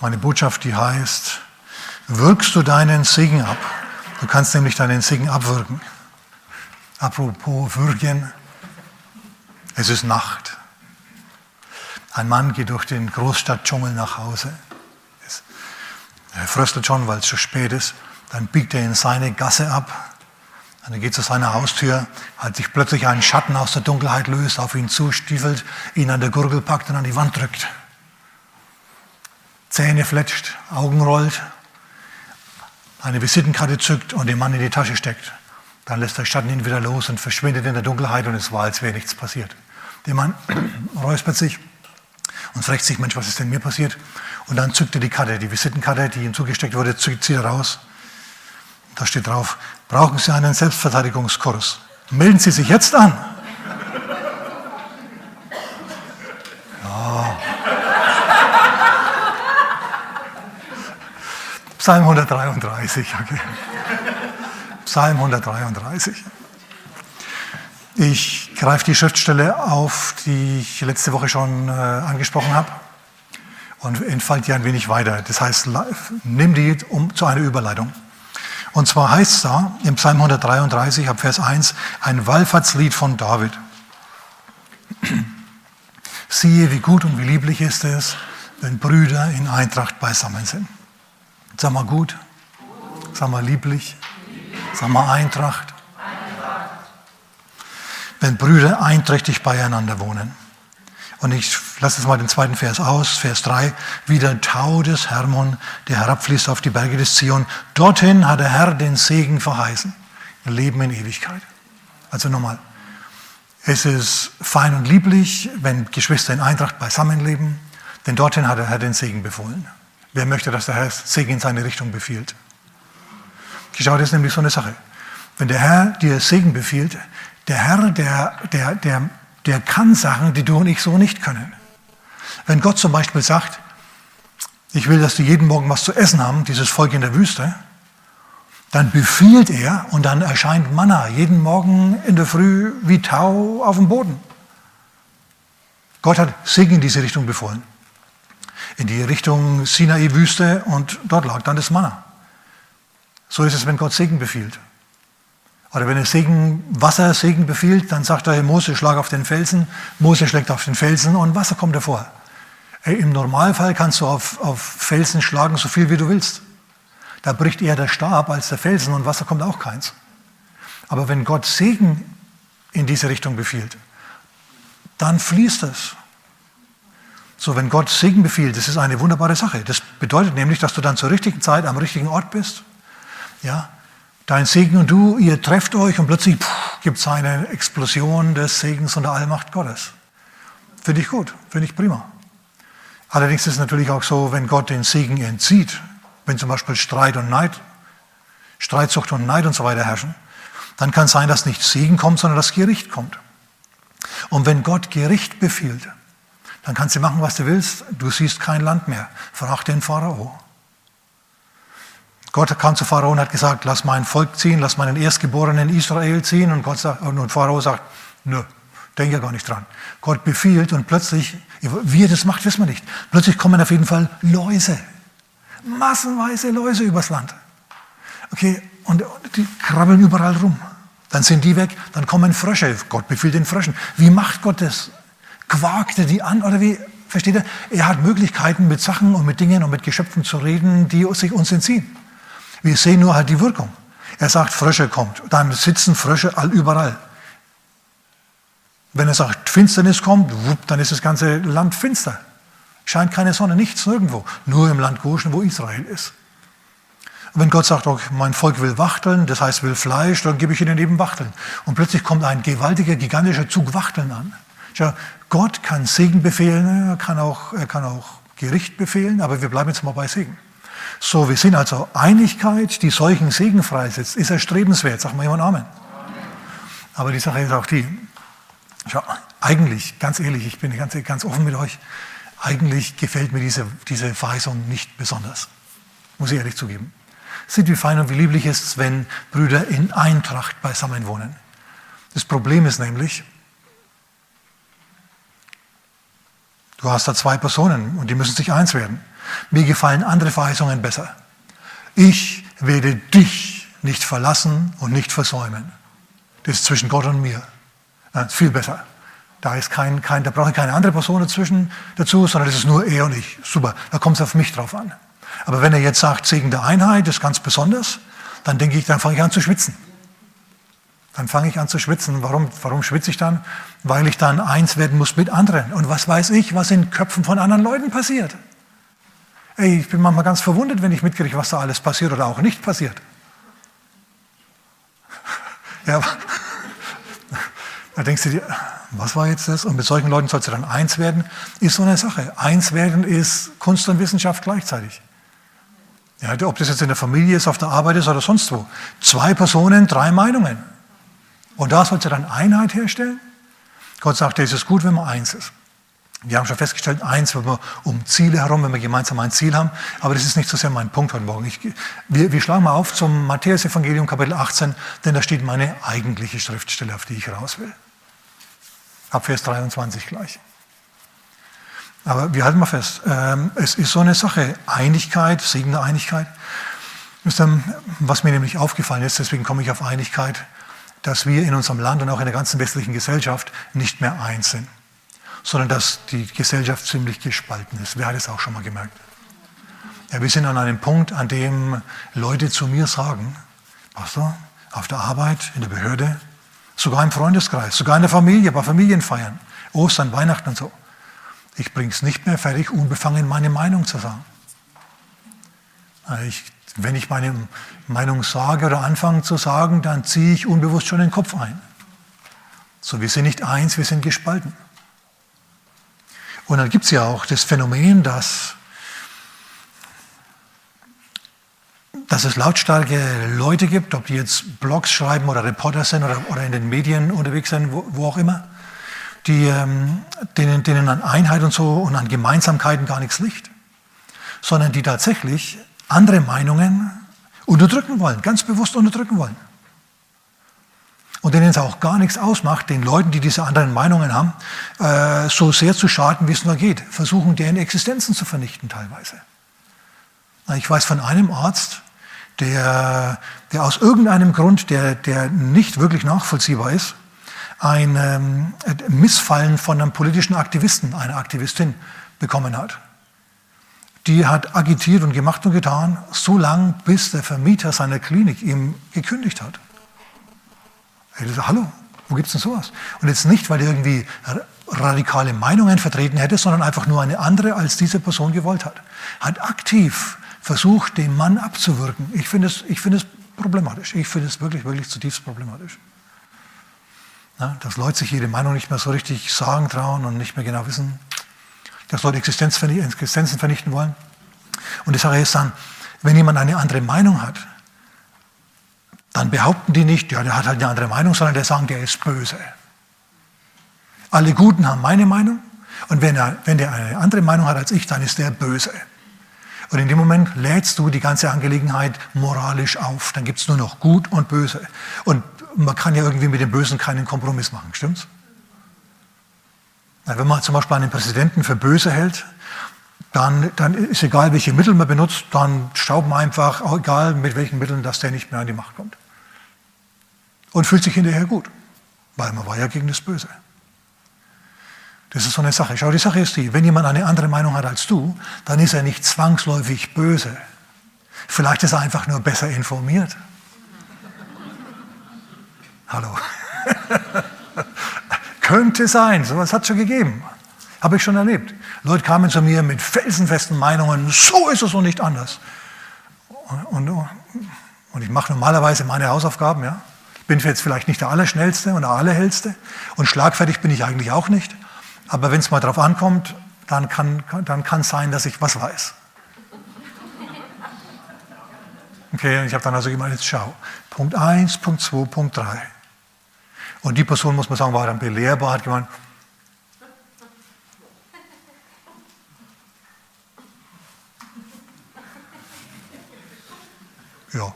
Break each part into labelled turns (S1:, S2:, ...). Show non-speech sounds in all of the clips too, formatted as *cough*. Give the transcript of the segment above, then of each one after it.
S1: Meine Botschaft, die heißt, wirkst du deinen Segen ab. Du kannst nämlich deinen Segen abwirken. Apropos würgen, es ist Nacht. Ein Mann geht durch den Großstadtdschungel nach Hause. Er fröstelt schon, weil es schon spät ist. Dann biegt er in seine Gasse ab. Dann geht zu seiner Haustür, als sich plötzlich ein Schatten aus der Dunkelheit löst, auf ihn zustiefelt, ihn an der Gurgel packt und an die Wand drückt. Zähne fletscht, Augen rollt, eine Visitenkarte zückt und den Mann in die Tasche steckt. Dann lässt der Schatten ihn wieder los und verschwindet in der Dunkelheit und es war, als wäre nichts passiert. Der Mann *clears throat* räuspert sich und fragt sich, Mensch, was ist denn mir passiert? Und dann zückt er die Karte, die Visitenkarte, die ihm zugesteckt wurde, zückt sie raus. Da steht drauf, brauchen Sie einen Selbstverteidigungskurs. Melden Sie sich jetzt an. Psalm 133, okay. Psalm 133. Ich greife die Schriftstelle auf, die ich letzte Woche schon äh, angesprochen habe und entfalte die ein wenig weiter. Das heißt, nimm die um, zu einer Überleitung. Und zwar heißt es da im Psalm 133 ab Vers 1 ein Wallfahrtslied von David. Siehe, wie gut und wie lieblich ist es, wenn Brüder in Eintracht beisammen sind. Sag mal gut, sag mal lieblich, sag mal Eintracht. Wenn Brüder einträchtig beieinander wohnen. Und ich lasse jetzt mal den zweiten Vers aus, Vers 3. Wie der Tau des Hermon, der herabfließt auf die Berge des Zion. Dorthin hat der Herr den Segen verheißen. Leben in Ewigkeit. Also nochmal. Es ist fein und lieblich, wenn Geschwister in Eintracht beisammenleben, denn dorthin hat der Herr den Segen befohlen. Wer möchte, dass der Herr Segen in seine Richtung befiehlt? Schau, das ist nämlich so eine Sache. Wenn der Herr dir Segen befiehlt, der Herr, der, der, der der kann Sachen, die du und ich so nicht können. Wenn Gott zum Beispiel sagt, ich will, dass die jeden Morgen was zu essen haben, dieses Volk in der Wüste, dann befiehlt er und dann erscheint Manna jeden Morgen in der Früh wie Tau auf dem Boden. Gott hat Segen in diese Richtung befohlen. In die Richtung Sinai-Wüste und dort lag dann das Manna. So ist es, wenn Gott Segen befiehlt. Oder wenn er Segen, Wasser Segen befiehlt, dann sagt er, Mose, schlag auf den Felsen. Mose schlägt auf den Felsen und Wasser kommt hervor. Im Normalfall kannst du auf, auf Felsen schlagen, so viel wie du willst. Da bricht eher der Stab als der Felsen und Wasser kommt auch keins. Aber wenn Gott Segen in diese Richtung befiehlt, dann fließt es. So, wenn Gott Segen befiehlt, das ist eine wunderbare Sache. Das bedeutet nämlich, dass du dann zur richtigen Zeit am richtigen Ort bist. Ja, Dein Segen und du, ihr trefft euch und plötzlich gibt es eine Explosion des Segens und der Allmacht Gottes. Finde ich gut, finde ich prima. Allerdings ist es natürlich auch so, wenn Gott den Segen entzieht, wenn zum Beispiel Streit und Neid, Streitsucht und Neid und so weiter herrschen, dann kann es sein, dass nicht Segen kommt, sondern das Gericht kommt. Und wenn Gott Gericht befiehlt, dann kannst du machen, was du willst. Du siehst kein Land mehr. Frag den Pharao. Gott kam zu Pharao und hat gesagt, lass mein Volk ziehen, lass meinen Erstgeborenen Israel ziehen. Und, Gott sagt, und Pharao sagt, nö, denke gar nicht dran. Gott befiehlt und plötzlich, wie er das macht, wissen wir nicht. Plötzlich kommen auf jeden Fall Läuse. Massenweise Läuse übers Land. Okay, und die krabbeln überall rum. Dann sind die weg, dann kommen Frösche. Gott befiehlt den Fröschen. Wie macht Gott das? Quakt er die an oder wie? Versteht er? Er hat Möglichkeiten, mit Sachen und mit Dingen und mit Geschöpfen zu reden, die sich uns entziehen. Wir sehen nur halt die Wirkung. Er sagt, Frösche kommt. Dann sitzen Frösche all überall. Wenn er sagt, Finsternis kommt, wupp, dann ist das ganze Land finster. Scheint keine Sonne, nichts, nirgendwo. Nur im Land Goshen, wo Israel ist. Und wenn Gott sagt, oh, mein Volk will Wachteln, das heißt will Fleisch, dann gebe ich ihnen eben Wachteln. Und plötzlich kommt ein gewaltiger, gigantischer Zug Wachteln an. Tja, Gott kann Segen befehlen, er kann, auch, er kann auch Gericht befehlen, aber wir bleiben jetzt mal bei Segen. So, wir sind also Einigkeit, die solchen Segen freisetzt, ist erstrebenswert. Sag mal jemand Amen. Amen. Aber die Sache ist auch die, schau, eigentlich, ganz ehrlich, ich bin ganz, ganz offen mit euch, eigentlich gefällt mir diese, diese Verheißung nicht besonders. Muss ich ehrlich zugeben. Sieht wie fein und wie lieblich ist es, wenn Brüder in Eintracht beisammen wohnen. Das Problem ist nämlich, du hast da zwei Personen und die müssen sich eins werden. Mir gefallen andere Verheißungen besser. Ich werde dich nicht verlassen und nicht versäumen. Das ist zwischen Gott und mir. Das ist viel besser. Da, ist kein, kein, da brauche ich keine andere Person dazwischen dazu, sondern das ist nur er und ich. Super, da kommt es auf mich drauf an. Aber wenn er jetzt sagt, Segen der Einheit ist ganz besonders, dann denke ich, dann fange ich an zu schwitzen. Dann fange ich an zu schwitzen. Warum, warum schwitze ich dann? Weil ich dann eins werden muss mit anderen. Und was weiß ich, was in Köpfen von anderen Leuten passiert? Ey, ich bin manchmal ganz verwundert, wenn ich mitkriege, was da alles passiert oder auch nicht passiert. *laughs* Ja, *laughs* da denkst du dir, was war jetzt das? Und mit solchen Leuten sollst du dann eins werden, ist so eine Sache. Eins werden ist Kunst und Wissenschaft gleichzeitig. Ja, ob das jetzt in der Familie ist, auf der Arbeit ist oder sonst wo. Zwei Personen, drei Meinungen. Und da sollst du dann Einheit herstellen. Gott sagt, es ist gut, wenn man eins ist. Wir haben schon festgestellt, eins, wenn wir um Ziele herum, wenn wir gemeinsam ein Ziel haben. Aber das ist nicht so sehr mein Punkt heute Morgen. Ich, wir, wir schlagen mal auf zum Matthäus-Evangelium, Kapitel 18, denn da steht meine eigentliche Schriftstelle, auf die ich raus will. Ab Vers 23 gleich. Aber wir halten mal fest, ähm, es ist so eine Sache, Einigkeit, Segen der Einigkeit. Was mir nämlich aufgefallen ist, deswegen komme ich auf Einigkeit, dass wir in unserem Land und auch in der ganzen westlichen Gesellschaft nicht mehr eins sind, sondern dass die Gesellschaft ziemlich gespalten ist. Wer hat es auch schon mal gemerkt? Ja, wir sind an einem Punkt, an dem Leute zu mir sagen, Pastor, auf der Arbeit, in der Behörde, sogar im Freundeskreis, sogar in der Familie, bei Familienfeiern, Ostern, Weihnachten und so. Ich bringe es nicht mehr fertig, unbefangen meine Meinung zu sagen. Ich, wenn ich meine Meinung sage oder anfange zu sagen, dann ziehe ich unbewusst schon den Kopf ein. So, wir sind nicht eins, wir sind gespalten. Und dann gibt es ja auch das Phänomen, dass, dass es lautstarke Leute gibt, ob die jetzt Blogs schreiben oder Reporter sind oder, oder in den Medien unterwegs sind, wo, wo auch immer, die, ähm, denen, denen an Einheit und so und an Gemeinsamkeiten gar nichts liegt, sondern die tatsächlich andere Meinungen unterdrücken wollen, ganz bewusst unterdrücken wollen. Und denen es auch gar nichts ausmacht, den Leuten, die diese anderen Meinungen haben, äh, so sehr zu schaden, wie es nur geht, versuchen, deren Existenzen zu vernichten teilweise. Ich weiß von einem Arzt, der, der aus irgendeinem Grund, der, der nicht wirklich nachvollziehbar ist, ein ähm, Missfallen von einem politischen Aktivisten, einer Aktivistin bekommen hat. Die hat agitiert und gemacht und getan, so lange, bis der Vermieter seiner Klinik ihm gekündigt hat. Er sagt, hallo, wo gibt es denn sowas? Und jetzt nicht, weil er irgendwie radikale Meinungen vertreten hätte, sondern einfach nur eine andere, als diese Person gewollt hat. Hat aktiv versucht, den Mann abzuwirken. Ich finde es, ich finde es problematisch. Ich finde es wirklich, wirklich zutiefst problematisch. Na, dass Leute sich ihre Meinung nicht mehr so richtig sagen trauen und nicht mehr genau wissen, dass Leute Existenzen vernichten wollen. Und die Sache ist dann, wenn jemand eine andere Meinung hat, dann behaupten die nicht, ja, der hat halt eine andere Meinung, sondern der sagen, der ist böse. Alle Guten haben meine Meinung und wenn, er, wenn der eine andere Meinung hat als ich, dann ist der böse. Und in dem Moment lädst du die ganze Angelegenheit moralisch auf. Dann gibt es nur noch Gut und Böse. Und man kann ja irgendwie mit dem Bösen keinen Kompromiss machen, stimmt's? Wenn man zum Beispiel einen Präsidenten für böse hält, dann, dann ist egal, welche Mittel man benutzt, dann staubt man einfach, egal mit welchen Mitteln, dass der nicht mehr an die Macht kommt. Und fühlt sich hinterher gut, weil man war ja gegen das Böse. Das ist so eine Sache. Schau, die Sache ist die, wenn jemand eine andere Meinung hat als du, dann ist er nicht zwangsläufig böse. Vielleicht ist er einfach nur besser informiert. Hallo. *laughs* Könnte sein, sowas hat es schon gegeben. Habe ich schon erlebt. Leute kamen zu mir mit felsenfesten Meinungen, so ist es und nicht anders. Und, und, und ich mache normalerweise meine Hausaufgaben, ja. Ich bin jetzt vielleicht nicht der Allerschnellste und der Allerhellste und schlagfertig bin ich eigentlich auch nicht. Aber wenn es mal drauf ankommt, dann kann es dann kann sein, dass ich was weiß. Okay, ich habe dann also gemeint, jetzt schau. Punkt 1, Punkt 2, Punkt 3. Und die Person, muss man sagen, war dann belehrbar, hat gemeint, ja.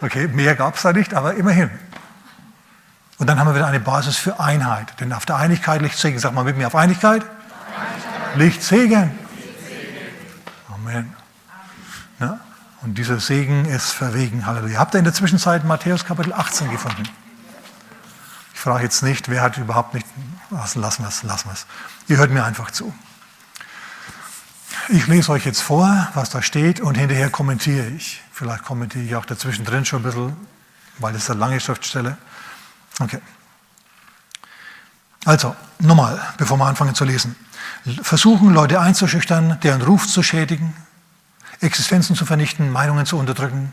S1: Okay, mehr gab es da nicht, aber immerhin. Und dann haben wir wieder eine Basis für Einheit. Denn auf der Einigkeit liegt Segen. Sag mal mit mir auf Einigkeit. Einigkeit. Liegt Segen. Amen. Ja? Und dieser Segen ist verwegen. Halleluja. Habt ihr in der Zwischenzeit Matthäus Kapitel 18 gefunden? Frage jetzt nicht, wer hat überhaupt nicht. Lassen wir es, lassen wir es. Ihr hört mir einfach zu. Ich lese euch jetzt vor, was da steht, und hinterher kommentiere ich. Vielleicht kommentiere ich auch dazwischen drin schon ein bisschen, weil es eine lange Schriftstelle. Okay. Also, nochmal, bevor wir anfangen zu lesen. Versuchen, Leute einzuschüchtern, deren Ruf zu schädigen, Existenzen zu vernichten, Meinungen zu unterdrücken,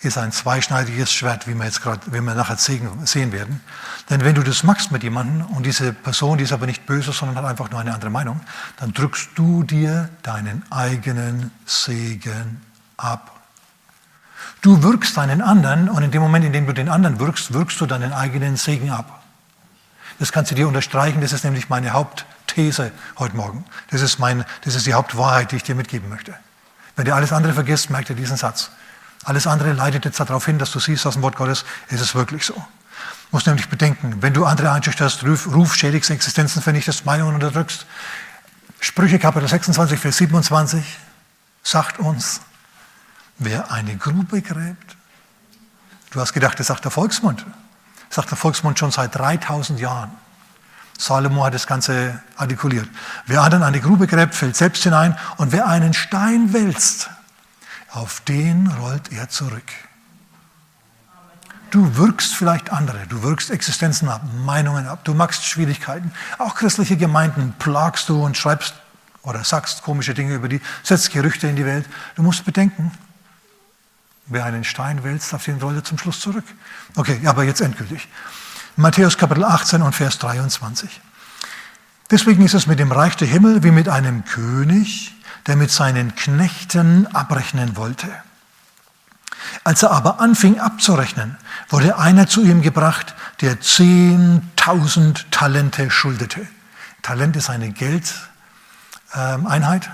S1: ist ein zweischneidiges Schwert, wie wir jetzt gerade, wie wir nachher sehen werden. Denn wenn du das machst mit jemandem und diese Person, die ist aber nicht böse, sondern hat einfach nur eine andere Meinung, dann drückst du dir deinen eigenen Segen ab. Du wirkst deinen anderen und in dem Moment, in dem du den anderen wirkst, wirkst du deinen eigenen Segen ab. Das kannst du dir unterstreichen, das ist nämlich meine Hauptthese heute Morgen. Das ist, mein, das ist die Hauptwahrheit, die ich dir mitgeben möchte. Wenn du alles andere vergisst, merkt ihr diesen Satz. Alles andere leitet jetzt darauf hin, dass du siehst aus dem Wort Gottes, ist es wirklich so. Du musst nämlich bedenken, wenn du andere einschüchterst, Ruf, Ruf schädigst, Existenzen vernichtest, Meinungen unterdrückst, Sprüche Kapitel 26, Vers 27 sagt uns, wer eine Grube gräbt, du hast gedacht, das sagt der Volksmund, das sagt der Volksmund schon seit 3000 Jahren. Salomo hat das Ganze artikuliert. Wer anderen eine Grube gräbt, fällt selbst hinein und wer einen Stein wälzt, auf den rollt er zurück. Du wirkst vielleicht andere, du wirkst Existenzen ab, Meinungen ab, du machst Schwierigkeiten. Auch christliche Gemeinden plagst du und schreibst oder sagst komische Dinge über die, setzt Gerüchte in die Welt. Du musst bedenken, wer einen Stein wälzt, auf den rollt er zum Schluss zurück. Okay, aber jetzt endgültig. Matthäus Kapitel 18 und Vers 23. Deswegen ist es mit dem Reich der Himmel wie mit einem König, der mit seinen Knechten abrechnen wollte. Als er aber anfing abzurechnen, wurde einer zu ihm gebracht, der 10.000 Talente schuldete. Talent ist eine Geldeinheit.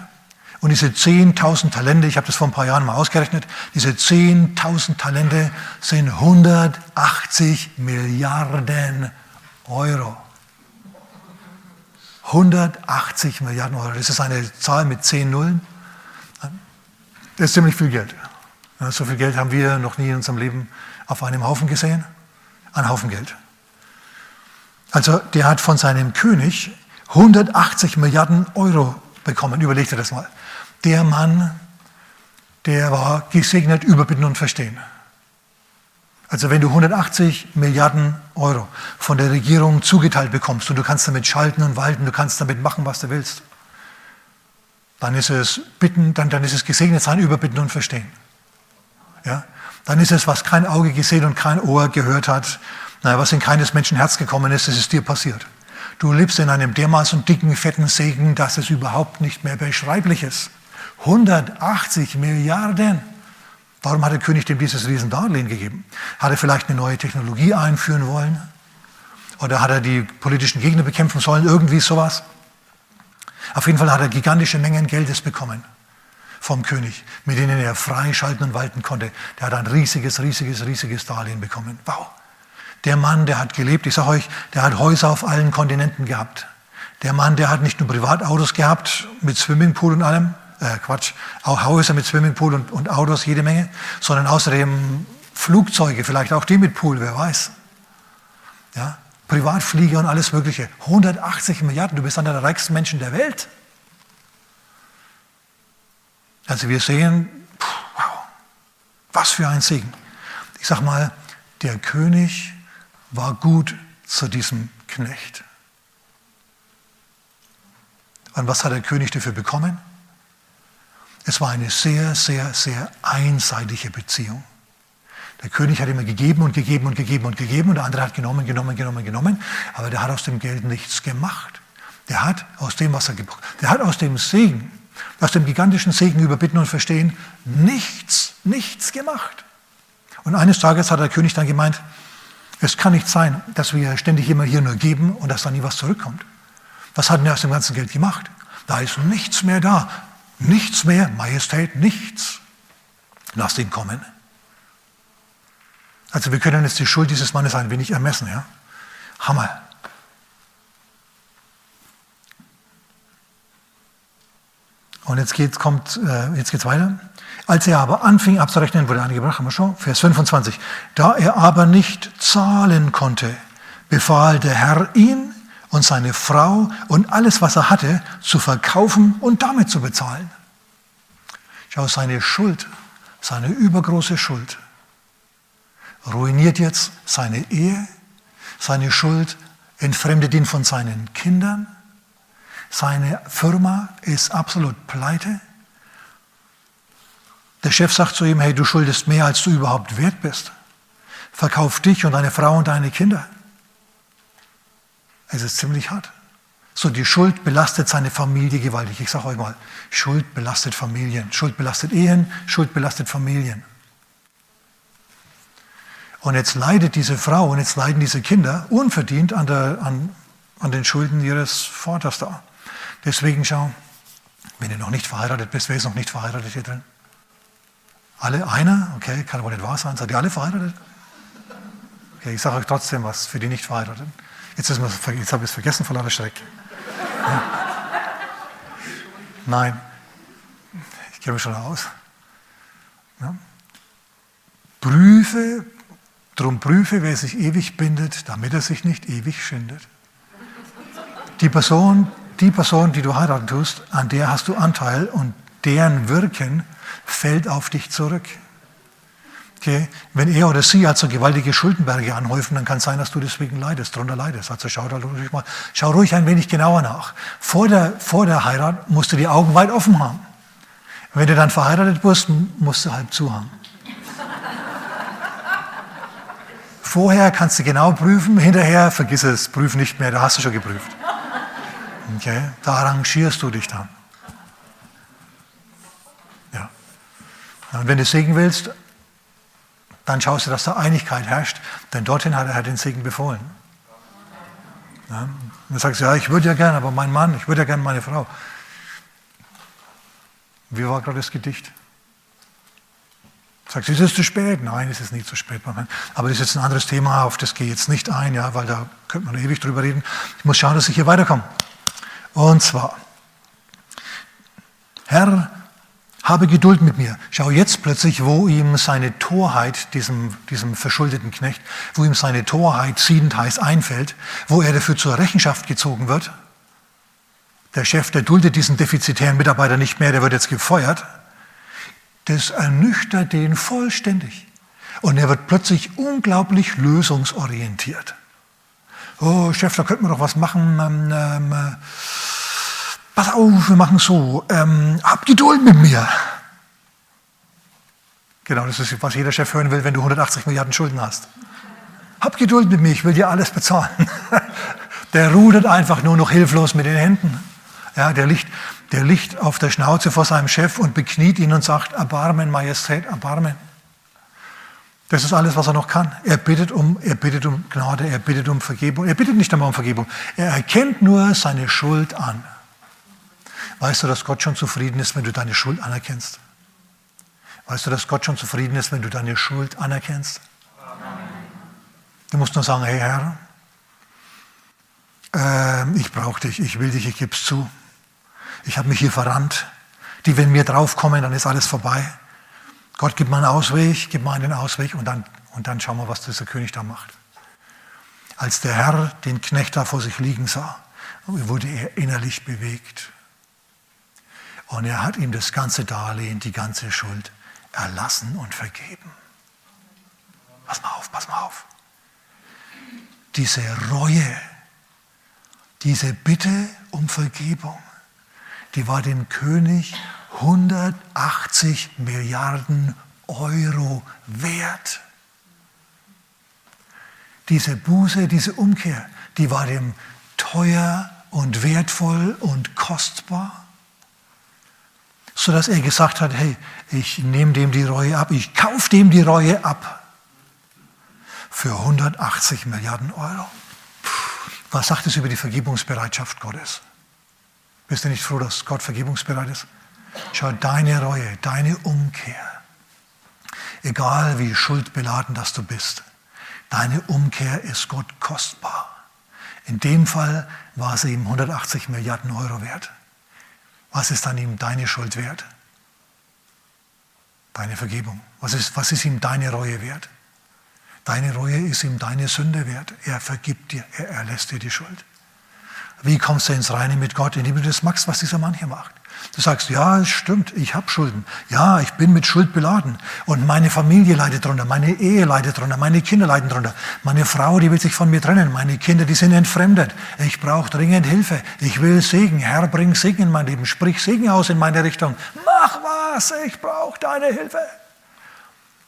S1: Und diese 10.000 Talente, ich habe das vor ein paar Jahren mal ausgerechnet, diese 10.000 Talente sind 180 Milliarden Euro. 180 Milliarden Euro, das ist eine Zahl mit 10 Nullen. Das ist ziemlich viel Geld. So viel Geld haben wir noch nie in unserem Leben auf einem Haufen gesehen. Ein Haufen Geld. Also der hat von seinem König 180 Milliarden Euro bekommen. Überleg dir das mal der Mann, der war gesegnet über Bitten und Verstehen. Also wenn du 180 Milliarden Euro von der Regierung zugeteilt bekommst und du kannst damit schalten und walten, du kannst damit machen, was du willst, dann ist es Bitten, dann, dann ist es gesegnet sein über Bitten und Verstehen. Ja? Dann ist es, was kein Auge gesehen und kein Ohr gehört hat, naja, was in keines Menschen Herz gekommen ist, das ist dir passiert. Du lebst in einem dermaßen dicken, fetten Segen, dass es überhaupt nicht mehr beschreiblich ist. 180 Milliarden. Warum hat der König dem dieses Riesendarlehen gegeben? Hat er vielleicht eine neue Technologie einführen wollen? Oder hat er die politischen Gegner bekämpfen sollen? Irgendwie sowas. Auf jeden Fall hat er gigantische Mengen Geldes bekommen vom König, mit denen er frei schalten und walten konnte. Der hat ein riesiges, riesiges, riesiges Darlehen bekommen. Wow. Der Mann, der hat gelebt, ich sage euch, der hat Häuser auf allen Kontinenten gehabt. Der Mann, der hat nicht nur Privatautos gehabt mit Swimmingpool und allem, äh, Quatsch, auch Häuser mit Swimmingpool und, und Autos jede Menge, sondern außerdem Flugzeuge, vielleicht auch die mit Pool, wer weiß. Ja, Privatflieger und alles Mögliche. 180 Milliarden, du bist einer der reichsten Menschen der Welt. Also wir sehen, wow, was für ein Segen. Ich sag mal, der König war gut zu diesem Knecht. Und was hat der König dafür bekommen? Es war eine sehr, sehr, sehr einseitige Beziehung. Der König hat immer gegeben und gegeben und gegeben und gegeben und der andere hat genommen, genommen, genommen, genommen, aber der hat aus dem Geld nichts gemacht. Der hat aus dem, was er gebraucht der hat aus dem Segen, aus dem gigantischen Segen über Bitten und Verstehen nichts, nichts gemacht. Und eines Tages hat der König dann gemeint, es kann nicht sein, dass wir ständig immer hier nur geben und dass da nie was zurückkommt. Was hat denn er aus dem ganzen Geld gemacht? Da ist nichts mehr da. Nichts mehr, Majestät, nichts. Lasst ihn kommen. Also wir können jetzt die Schuld dieses Mannes ein wenig ermessen. Ja? Hammer. Und jetzt geht's, kommt, äh, jetzt geht's weiter. Als er aber anfing abzurechnen, wurde angebracht, haben wir schon, Vers 25. Da er aber nicht zahlen konnte, befahl der Herr ihn und seine Frau und alles, was er hatte, zu verkaufen und damit zu bezahlen. Schau, seine Schuld, seine übergroße Schuld, ruiniert jetzt seine Ehe, seine Schuld entfremdet ihn von seinen Kindern, seine Firma ist absolut pleite. Der Chef sagt zu ihm, hey, du schuldest mehr, als du überhaupt wert bist. Verkauf dich und deine Frau und deine Kinder. Es ist ziemlich hart. So, die Schuld belastet seine Familie gewaltig. Ich sage euch mal, Schuld belastet Familien. Schuld belastet Ehen, Schuld belastet Familien. Und jetzt leidet diese Frau und jetzt leiden diese Kinder unverdient an, der, an, an den Schulden ihres Vaters da. Deswegen schau, wenn du noch nicht verheiratet bist, wer ist noch nicht verheiratet hier drin? Alle? Einer? Okay, kann aber nicht wahr sein. Seid ihr alle verheiratet? Okay, ich sage euch trotzdem was für die nicht verheirateten. Jetzt, jetzt habe ich es vergessen vor lauter Schreck. Ja. Nein, ich kenne mich schon aus. Ja. Prüfe, drum prüfe, wer sich ewig bindet, damit er sich nicht ewig schindet. Die Person, die Person, die du heiraten tust, an der hast du Anteil und deren Wirken fällt auf dich zurück. Wenn er oder sie also gewaltige Schuldenberge anhäufen, dann kann es sein, dass du deswegen leidest, darunter leidest. Also schau, da ruhig mal, schau ruhig ein wenig genauer nach. Vor der, vor der Heirat musst du die Augen weit offen haben. Wenn du dann verheiratet bist, musst du halb zu haben. Vorher kannst du genau prüfen, hinterher vergiss es, prüf nicht mehr, da hast du schon geprüft. Okay? Da arrangierst du dich dann. Ja. Und wenn du Segen willst, dann schaust du, dass da Einigkeit herrscht, denn dorthin hat er den Segen befohlen. Ja, dann sagst du, ja, ich würde ja gern, aber mein Mann, ich würde ja gern meine Frau. Wie war gerade das Gedicht? Sagst du, ist es zu spät? Nein, es ist nicht zu spät. Aber das ist jetzt ein anderes Thema, auf das gehe ich jetzt nicht ein, ja, weil da könnte man ewig drüber reden. Ich muss schauen, dass ich hier weiterkomme. Und zwar, Herr, habe Geduld mit mir. Schau jetzt plötzlich, wo ihm seine Torheit, diesem, diesem verschuldeten Knecht, wo ihm seine Torheit siedend heiß einfällt, wo er dafür zur Rechenschaft gezogen wird. Der Chef, der duldet diesen defizitären Mitarbeiter nicht mehr, der wird jetzt gefeuert. Das ernüchtert den vollständig. Und er wird plötzlich unglaublich lösungsorientiert. Oh, Chef, da könnten wir doch was machen. Ähm, ähm, pass auf, wir machen so, ähm, hab Geduld mit mir. Genau, das ist, was jeder Chef hören will, wenn du 180 Milliarden Schulden hast. Hab Geduld mit mir, ich will dir alles bezahlen. *laughs* Der rudert einfach nur noch hilflos mit den Händen. Ja, der, liegt, der liegt auf der Schnauze vor seinem Chef und bekniet ihn und sagt, Erbarmen, Majestät, Erbarmen. Das ist alles, was er noch kann. Er bittet um, er bittet um Gnade, er bittet um Vergebung. Er bittet nicht einmal um Vergebung. Er erkennt nur seine Schuld an. Weißt du, dass Gott schon zufrieden ist, wenn du deine Schuld anerkennst? Weißt du, dass Gott schon zufrieden ist, wenn du deine Schuld anerkennst? Du musst nur sagen, hey Herr, äh, ich brauche dich, ich will dich, ich gebe es zu. Ich habe mich hier verrannt. Die, wenn mir draufkommen, dann ist alles vorbei. Gott, gib mir einen Ausweg, gib mir einen Ausweg und dann, und dann schauen wir, was dieser König da macht. Als der Herr den Knecht da vor sich liegen sah, wurde er innerlich bewegt. Und er hat ihm das ganze Darlehen, die ganze Schuld erlassen und vergeben. Pass mal auf, pass mal auf. Diese Reue, diese Bitte um Vergebung, die war dem König 180 Milliarden Euro wert. Diese Buße, diese Umkehr, die war dem teuer und wertvoll und kostbar sodass er gesagt hat, hey, ich nehme dem die Reue ab, ich kaufe dem die Reue ab. Für 180 Milliarden Euro. Was sagt es über die Vergebungsbereitschaft Gottes? Bist du nicht froh, dass Gott vergebungsbereit ist? Schau, deine Reue, deine Umkehr, egal wie schuldbeladen dass du bist, deine Umkehr ist Gott kostbar. In dem Fall war sie ihm 180 Milliarden Euro wert. Was ist an ihm deine Schuld wert? Deine Vergebung. Was ist, was ist ihm deine Reue wert? Deine Reue ist ihm deine Sünde wert. Er vergibt dir, er erlässt dir die Schuld. Wie kommst du ins Reine mit Gott, indem du das machst, was dieser Mann hier macht? Du sagst, ja, es stimmt, ich habe Schulden. Ja, ich bin mit Schuld beladen. Und meine Familie leidet darunter, meine Ehe leidet darunter, meine Kinder leiden darunter. Meine Frau, die will sich von mir trennen. Meine Kinder, die sind entfremdet. Ich brauche dringend Hilfe. Ich will Segen. Herr, bring Segen in mein Leben. Sprich Segen aus in meine Richtung. Mach was, ich brauche deine Hilfe.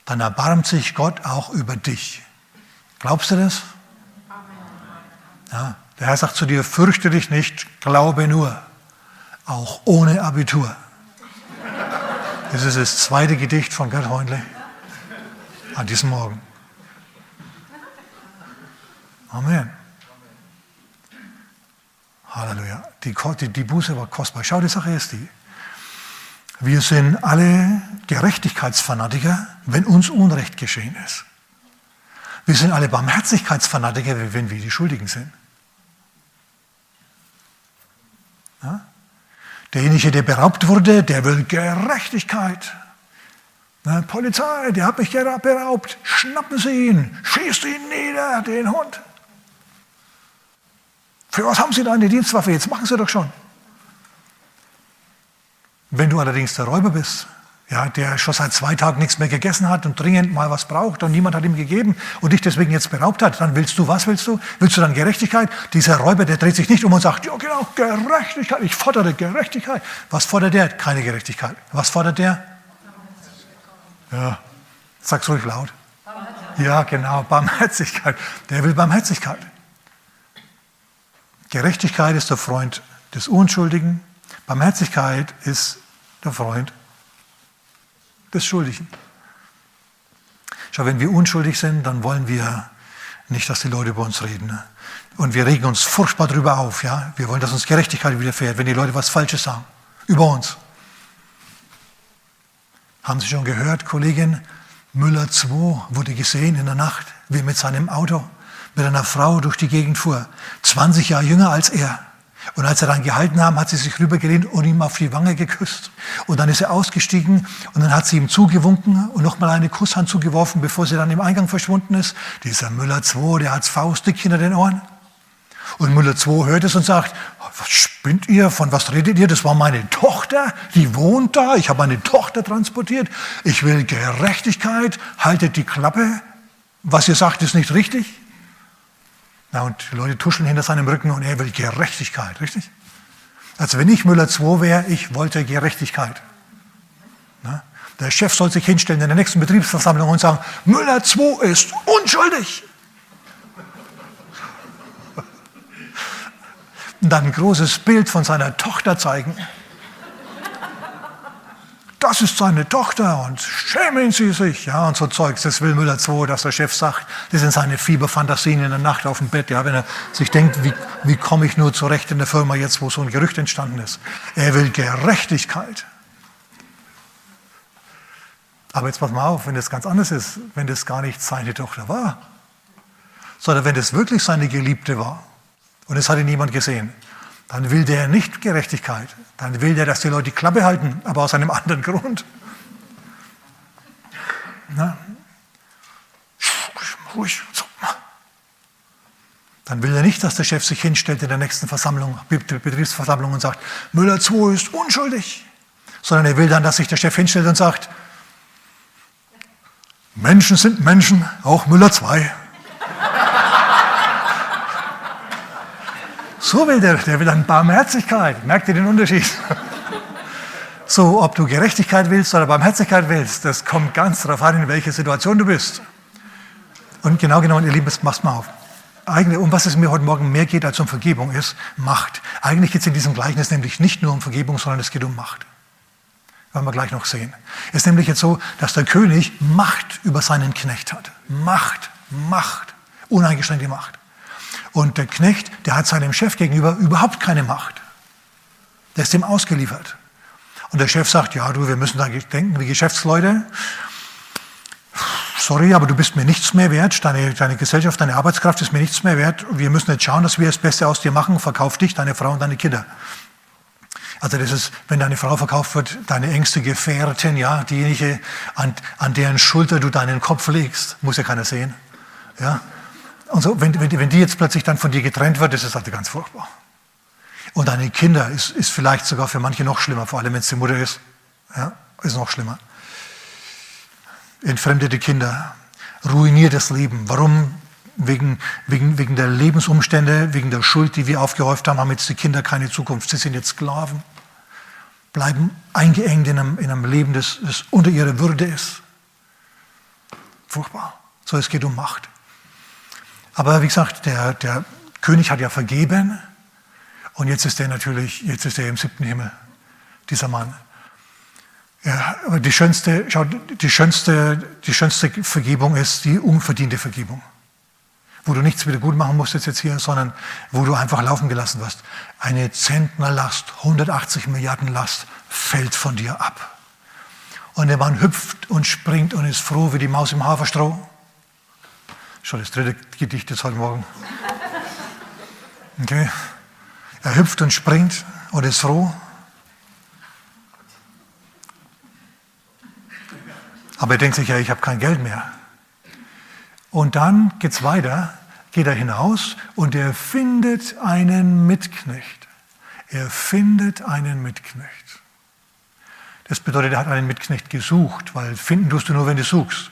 S1: Dann erbarmt sich Gott auch über dich. Glaubst du das? Ja. Der Herr sagt zu dir, fürchte dich nicht, glaube nur, auch ohne Abitur. Das ist das zweite Gedicht von Gerd Heunle an diesem Morgen. Amen. Halleluja. Die, die, die Buße war kostbar. Schau, die Sache ist die. Wir sind alle Gerechtigkeitsfanatiker, wenn uns Unrecht geschehen ist. Wir sind alle Barmherzigkeitsfanatiker, wenn wir die Schuldigen sind. Ja? Derjenige, der beraubt wurde, der will Gerechtigkeit. Na, Polizei, der hat mich beraubt. Schnappen Sie ihn, schießt ihn nieder, den Hund. Für was haben Sie da eine Dienstwaffe? Jetzt machen Sie doch schon. Wenn du allerdings der Räuber bist, ja, der schon seit zwei Tagen nichts mehr gegessen hat und dringend mal was braucht und niemand hat ihm gegeben und dich deswegen jetzt beraubt hat, dann willst du, was willst du? Willst du dann Gerechtigkeit? Dieser Räuber, der dreht sich nicht um und sagt, ja genau, Gerechtigkeit, ich fordere Gerechtigkeit. Was fordert der? Keine Gerechtigkeit. Was fordert der? Ja, sag's ruhig laut. Ja, genau, Barmherzigkeit. Der will Barmherzigkeit. Gerechtigkeit ist der Freund des Unschuldigen. Barmherzigkeit ist der Freund des Schuldigen. Schau, wenn wir unschuldig sind, dann wollen wir nicht, dass die Leute über uns reden. Ne? Und wir regen uns furchtbar darüber auf. Ja? Wir wollen, dass uns Gerechtigkeit widerfährt, wenn die Leute was Falsches sagen. Über uns. Haben Sie schon gehört, Kollegin? Müller 2 wurde gesehen in der Nacht, wie er mit seinem Auto mit einer Frau durch die Gegend fuhr. 20 Jahre jünger als er. Und als er dann gehalten haben, hat sie sich rübergelehnt und ihm auf die Wange geküsst. Und dann ist er ausgestiegen und dann hat sie ihm zugewunken und nochmal eine Kusshand zugeworfen, bevor sie dann im Eingang verschwunden ist. Dieser Müller 2, der hat's faustdick hinter den Ohren. Und Müller 2 hört es und sagt, was spinnt ihr? Von was redet ihr? Das war meine Tochter, die wohnt da. Ich habe meine Tochter transportiert. Ich will Gerechtigkeit. Haltet die Klappe. Was ihr sagt, ist nicht richtig. Na, und die Leute tuscheln hinter seinem Rücken und er will Gerechtigkeit, richtig? Also wenn ich Müller 2 wäre, ich wollte Gerechtigkeit. Na, der Chef soll sich hinstellen in der nächsten Betriebsversammlung und sagen, Müller 2 ist unschuldig. Und dann ein großes Bild von seiner Tochter zeigen das ist seine Tochter und schämen Sie sich. Ja, und so Zeugs. Das will Müller 2, dass der Chef sagt, das sind seine Fieberfantasien in der Nacht auf dem Bett. Ja, wenn er sich denkt, wie, wie komme ich nur zurecht in der Firma jetzt, wo so ein Gerücht entstanden ist. Er will Gerechtigkeit. Aber jetzt pass mal auf, wenn das ganz anders ist, wenn das gar nicht seine Tochter war, sondern wenn das wirklich seine Geliebte war und es hat ihn niemand gesehen, dann will der nicht Gerechtigkeit. Dann will der, dass die Leute die Klappe halten, aber aus einem anderen Grund. Na? Ruhig. Dann will er nicht, dass der Chef sich hinstellt in der nächsten Versammlung, Betriebsversammlung und sagt, Müller 2 ist unschuldig. Sondern er will dann, dass sich der Chef hinstellt und sagt, Menschen sind Menschen, auch Müller 2. So will der, der will dann Barmherzigkeit. Merkt ihr den Unterschied? *laughs* So, ob du Gerechtigkeit willst oder Barmherzigkeit willst, das kommt ganz darauf an, in welcher Situation du bist. Und genau genommen, ihr Lieben, mach's mal auf. Eigentlich, um was es mir heute Morgen mehr geht als um Vergebung, ist Macht. Eigentlich geht es in diesem Gleichnis nämlich nicht nur um Vergebung, sondern es geht um Macht. Werden wir gleich noch sehen. Es ist nämlich jetzt so, dass der König Macht über seinen Knecht hat. Macht, Macht, uneingeschränkte Macht. Und der Knecht, der hat seinem Chef gegenüber überhaupt keine Macht. Der ist ihm ausgeliefert. Und der Chef sagt, ja, du, wir müssen da denken wie Geschäftsleute. Sorry, aber du bist mir nichts mehr wert. Deine, deine Gesellschaft, deine Arbeitskraft ist mir nichts mehr wert. Wir müssen jetzt schauen, dass wir das Beste aus dir machen. Verkauf dich, deine Frau und deine Kinder. Also das ist, wenn deine Frau verkauft wird, deine engste Gefährtin, ja, diejenige, an, an deren Schulter du deinen Kopf legst, muss ja keiner sehen. Ja. Und so, wenn, wenn, wenn die jetzt plötzlich dann von dir getrennt wird, das ist halt ganz furchtbar. Und deine Kinder ist, ist vielleicht sogar für manche noch schlimmer, vor allem wenn es die Mutter ist. Ja, ist noch schlimmer. Entfremdete Kinder, ruiniertes Leben. Warum? Wegen, wegen, wegen der Lebensumstände, wegen der Schuld, die wir aufgehäuft haben, haben jetzt die Kinder keine Zukunft. Sie sind jetzt Sklaven, bleiben eingeengt in einem, in einem Leben, das, das unter ihrer Würde ist. Furchtbar. So, es geht um Macht. Aber wie gesagt, der, der König hat ja vergeben und jetzt ist er natürlich, jetzt ist er im siebten Himmel, dieser Mann. Ja, die schönste, die schönste, die schönste Vergebung ist die unverdiente Vergebung. Wo du nichts wieder gut machen musstest jetzt hier, sondern wo du einfach laufen gelassen wirst. Eine Zentnerlast, 180 Milliarden Last fällt von dir ab. Und der Mann hüpft und springt und ist froh wie die Maus im Haferstroh. Schon das dritte Gedicht jetzt heute Morgen. Okay. Er hüpft und springt und ist froh. Aber er denkt sich, ja, ich habe kein Geld mehr. Und dann geht es weiter, geht er hinaus und er findet einen Mitknecht. Er findet einen Mitknecht. Das bedeutet, er hat einen Mitknecht gesucht, weil finden tust du nur, wenn du suchst.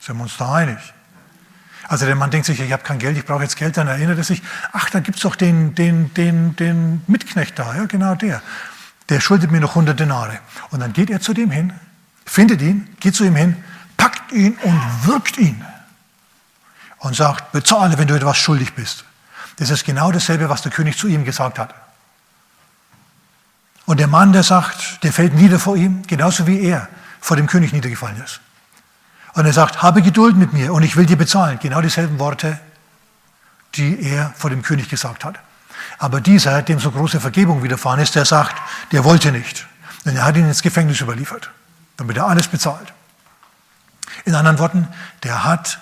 S1: Sind wir uns da einig? Also der Mann denkt sich, ich habe kein Geld, ich brauche jetzt Geld, dann erinnert er sich, ach, da gibt es doch den, den, den, den Mitknecht da, ja, genau der. Der schuldet mir noch 100 Denare. Und dann geht er zu dem hin findet ihn, geht zu ihm hin, packt ihn und wirkt ihn und sagt, bezahle, wenn du etwas schuldig bist. Das ist genau dasselbe, was der König zu ihm gesagt hat. Und der Mann, der sagt, der fällt nieder vor ihm, genauso wie er vor dem König niedergefallen ist. Und er sagt, habe Geduld mit mir und ich will dir bezahlen. Genau dieselben Worte, die er vor dem König gesagt hat. Aber dieser, dem so große Vergebung widerfahren ist, der sagt, der wollte nicht. Denn er hat ihn ins Gefängnis überliefert damit er alles bezahlt. In anderen Worten, der hat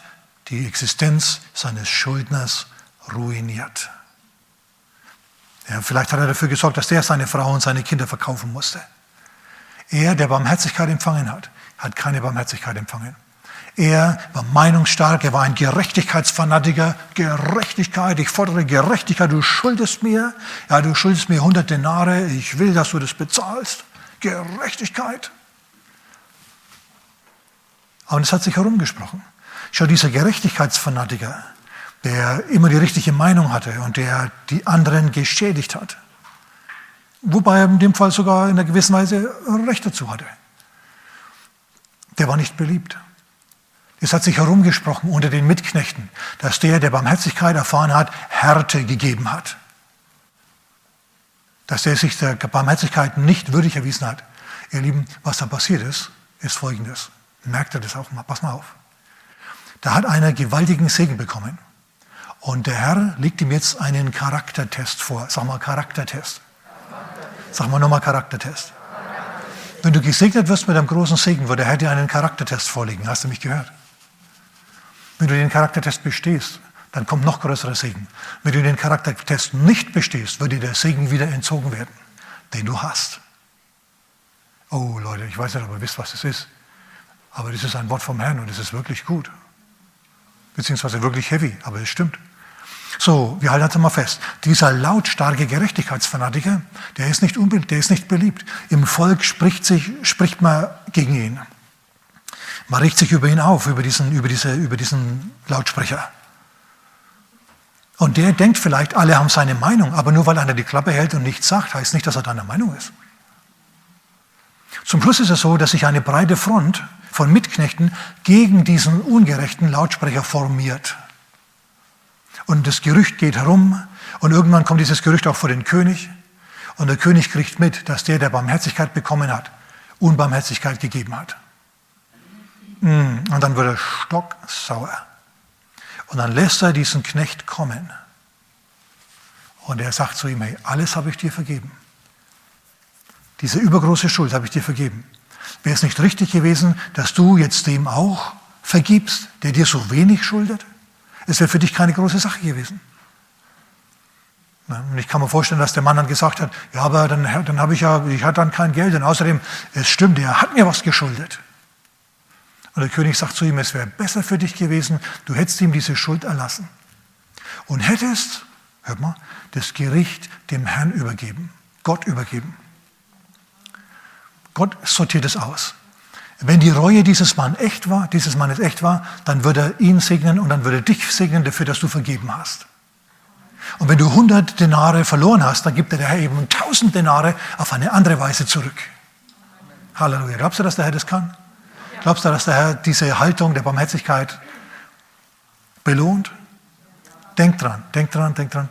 S1: die Existenz seines Schuldners ruiniert. Ja, vielleicht hat er dafür gesorgt, dass der seine Frau und seine Kinder verkaufen musste. Er, der Barmherzigkeit empfangen hat, hat keine Barmherzigkeit empfangen. Er war meinungsstark, er war ein Gerechtigkeitsfanatiker. Gerechtigkeit, ich fordere Gerechtigkeit, du schuldest mir, ja, du schuldest mir 100 Denare, ich will, dass du das bezahlst. Gerechtigkeit. Aber es hat sich herumgesprochen. Schau, dieser Gerechtigkeitsfanatiker, der immer die richtige Meinung hatte und der die anderen geschädigt hat, wobei er in dem Fall sogar in einer gewissen Weise Recht dazu hatte, der war nicht beliebt. Es hat sich herumgesprochen unter den Mitknechten, dass der, der Barmherzigkeit erfahren hat, Härte gegeben hat. Dass der sich der Barmherzigkeit nicht würdig erwiesen hat. Ihr Lieben, was da passiert ist, ist Folgendes. Merkt ihr das auch mal? Pass mal auf. Da hat einer gewaltigen Segen bekommen. Und der Herr legt ihm jetzt einen Charaktertest vor. Sag mal Charaktertest. Sag mal nochmal Charaktertest. Wenn du gesegnet wirst mit einem großen Segen, würde der Herr dir einen Charaktertest vorlegen. Hast du mich gehört? Wenn du den Charaktertest bestehst, dann kommt noch größerer Segen. Wenn du den Charaktertest nicht bestehst, würde der Segen wieder entzogen werden, den du hast. Oh Leute, ich weiß nicht, ob ihr wisst, was das ist. Aber das ist ein Wort vom Herrn und es ist wirklich gut. Beziehungsweise wirklich heavy, aber es stimmt. So, wir halten das mal fest. Dieser lautstarke Gerechtigkeitsfanatiker, der ist nicht, unbeliebt, der ist nicht beliebt. Im Volk spricht, sich, spricht man gegen ihn. Man regt sich über ihn auf, über diesen, über diese, über diesen Lautsprecher. Und der denkt vielleicht, alle haben seine Meinung, aber nur weil einer die Klappe hält und nichts sagt, heißt nicht, dass er deiner Meinung ist. Zum Schluss ist es so, dass sich eine breite Front von Mitknechten gegen diesen ungerechten Lautsprecher formiert. Und das Gerücht geht herum und irgendwann kommt dieses Gerücht auch vor den König und der König kriegt mit, dass der, der Barmherzigkeit bekommen hat, Unbarmherzigkeit gegeben hat. Mm, und dann wird er stocksauer. Und dann lässt er diesen Knecht kommen. Und er sagt zu ihm, hey, alles habe ich dir vergeben. Diese übergroße Schuld habe ich dir vergeben. Wäre es nicht richtig gewesen, dass du jetzt dem auch vergibst, der dir so wenig schuldet? Es wäre für dich keine große Sache gewesen. Und ich kann mir vorstellen, dass der Mann dann gesagt hat, ja, aber dann, dann habe ich ja, ich hatte dann kein Geld und außerdem, es stimmt, er hat mir was geschuldet. Und der König sagt zu ihm, es wäre besser für dich gewesen, du hättest ihm diese Schuld erlassen und hättest, hört mal, das Gericht dem Herrn übergeben, Gott übergeben. Gott sortiert es aus. Wenn die Reue dieses Mann echt war, dieses Mannes echt war, dann würde er ihn segnen und dann würde er dich segnen dafür, dass du vergeben hast. Und wenn du 100 Denare verloren hast, dann gibt dir der Herr eben 1000 Denare auf eine andere Weise zurück. Halleluja. Glaubst du, dass der Herr das kann? Glaubst du, dass der Herr diese Haltung der Barmherzigkeit belohnt? Denk dran, denk dran, denk dran.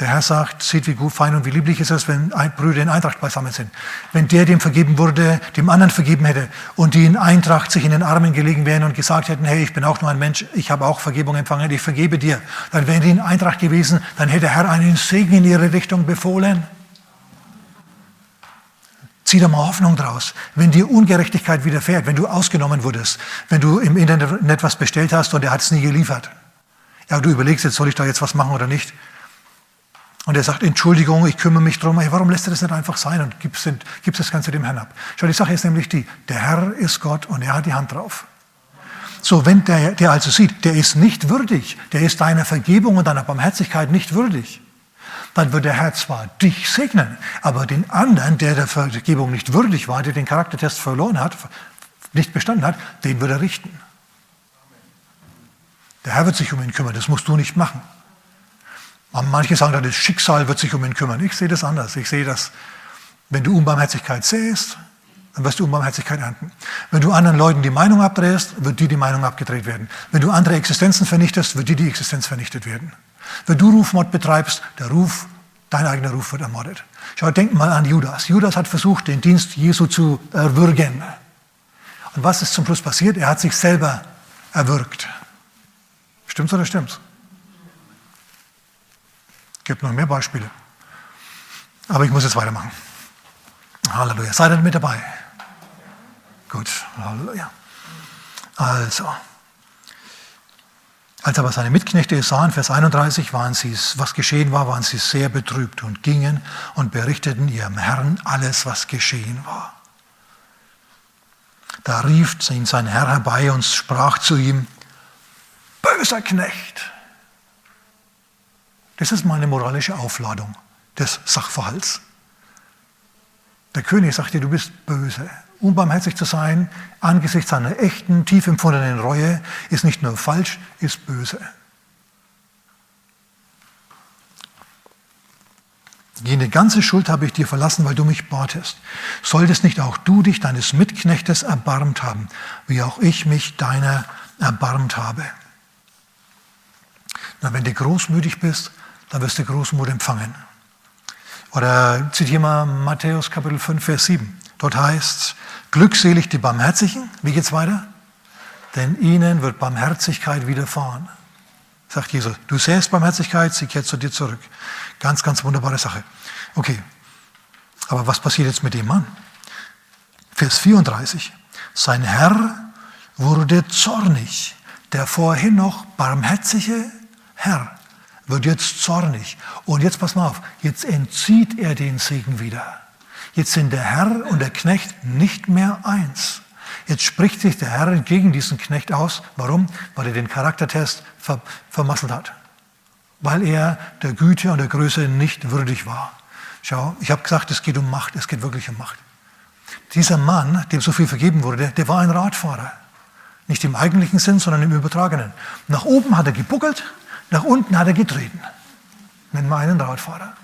S1: Der Herr sagt, seht wie gut, fein und wie lieblich ist es, wenn Brüder in Eintracht beisammen sind. Wenn der, dem vergeben wurde, dem anderen vergeben hätte und die in Eintracht sich in den Armen gelegen wären und gesagt hätten, hey, ich bin auch nur ein Mensch, ich habe auch Vergebung empfangen, ich vergebe dir, dann wären die in Eintracht gewesen, dann hätte der Herr einen Segen in ihre Richtung befohlen. Zieh da mal Hoffnung draus. Wenn dir Ungerechtigkeit widerfährt, wenn du ausgenommen wurdest, wenn du im Internet was bestellt hast und er hat es nie geliefert. Ja, du überlegst jetzt, soll ich da jetzt was machen oder nicht? Und er sagt, Entschuldigung, ich kümmere mich drum. Hey, warum lässt er das nicht einfach sein und gibst, gibst das Ganze dem Herrn ab? Schau, die Sache ist nämlich die, der Herr ist Gott und er hat die Hand drauf. So, wenn der, der also sieht, der ist nicht würdig, der ist deiner Vergebung und deiner Barmherzigkeit nicht würdig, dann wird der Herr zwar dich segnen, aber den anderen, der der Vergebung nicht würdig war, der den Charaktertest verloren hat, nicht bestanden hat, den wird er richten. Der Herr wird sich um ihn kümmern, das musst du nicht machen. Manche sagen, das Schicksal wird sich um ihn kümmern. Ich sehe das anders. Ich sehe das, wenn du Unbarmherzigkeit sähst, dann wirst du Unbarmherzigkeit ernten. Wenn du anderen Leuten die Meinung abdrehst, wird dir die Meinung abgedreht werden. Wenn du andere Existenzen vernichtest, wird dir die Existenz vernichtet werden. Wenn du Rufmord betreibst, der Ruf, dein eigener Ruf wird ermordet. Schau, denk mal an Judas. Judas hat versucht, den Dienst Jesu zu erwürgen. Und was ist zum Schluss passiert? Er hat sich selber erwürgt. Stimmt's oder stimmt's? gibt noch mehr Beispiele. Aber ich muss jetzt weitermachen. Halleluja. Seid ihr mit dabei? Gut. Halleluja. Also. Als aber seine Mitknechte es sahen, Vers 31, waren sie, was geschehen war, waren sie sehr betrübt und gingen und berichteten ihrem Herrn alles, was geschehen war. Da rief ihn sein Herr herbei und sprach zu ihm, böser Knecht, das ist mal eine moralische Aufladung des Sachverhalts. Der König sagt dir, du bist böse. Unbarmherzig zu sein angesichts seiner echten, tief empfundenen Reue ist nicht nur falsch, ist böse. Jene ganze Schuld habe ich dir verlassen, weil du mich batest. Solltest nicht auch du dich deines Mitknechtes erbarmt haben, wie auch ich mich deiner erbarmt habe. Na, wenn du großmütig bist, dann wirst du Großmut empfangen. Oder zitiere mal Matthäus Kapitel 5, Vers 7. Dort heißt es, glückselig die Barmherzigen. Wie geht's weiter? Denn ihnen wird Barmherzigkeit widerfahren. Sagt Jesus, du sähst Barmherzigkeit, sie kehrt zu dir zurück. Ganz, ganz wunderbare Sache. Okay, aber was passiert jetzt mit dem Mann? Vers 34. Sein Herr wurde zornig. Der vorhin noch barmherzige Herr wird jetzt zornig. Und jetzt pass mal auf, jetzt entzieht er den Segen wieder. Jetzt sind der Herr und der Knecht nicht mehr eins. Jetzt spricht sich der Herr gegen diesen Knecht aus. Warum? Weil er den Charaktertest ver vermasselt hat. Weil er der Güte und der Größe nicht würdig war. Schau, ich habe gesagt, es geht um Macht, es geht wirklich um Macht. Dieser Mann, dem so viel vergeben wurde, der war ein Radfahrer. Nicht im eigentlichen Sinn, sondern im übertragenen. Nach oben hat er gebuckelt, nach unten hat er getreten. Nenn mal einen Radfahrer.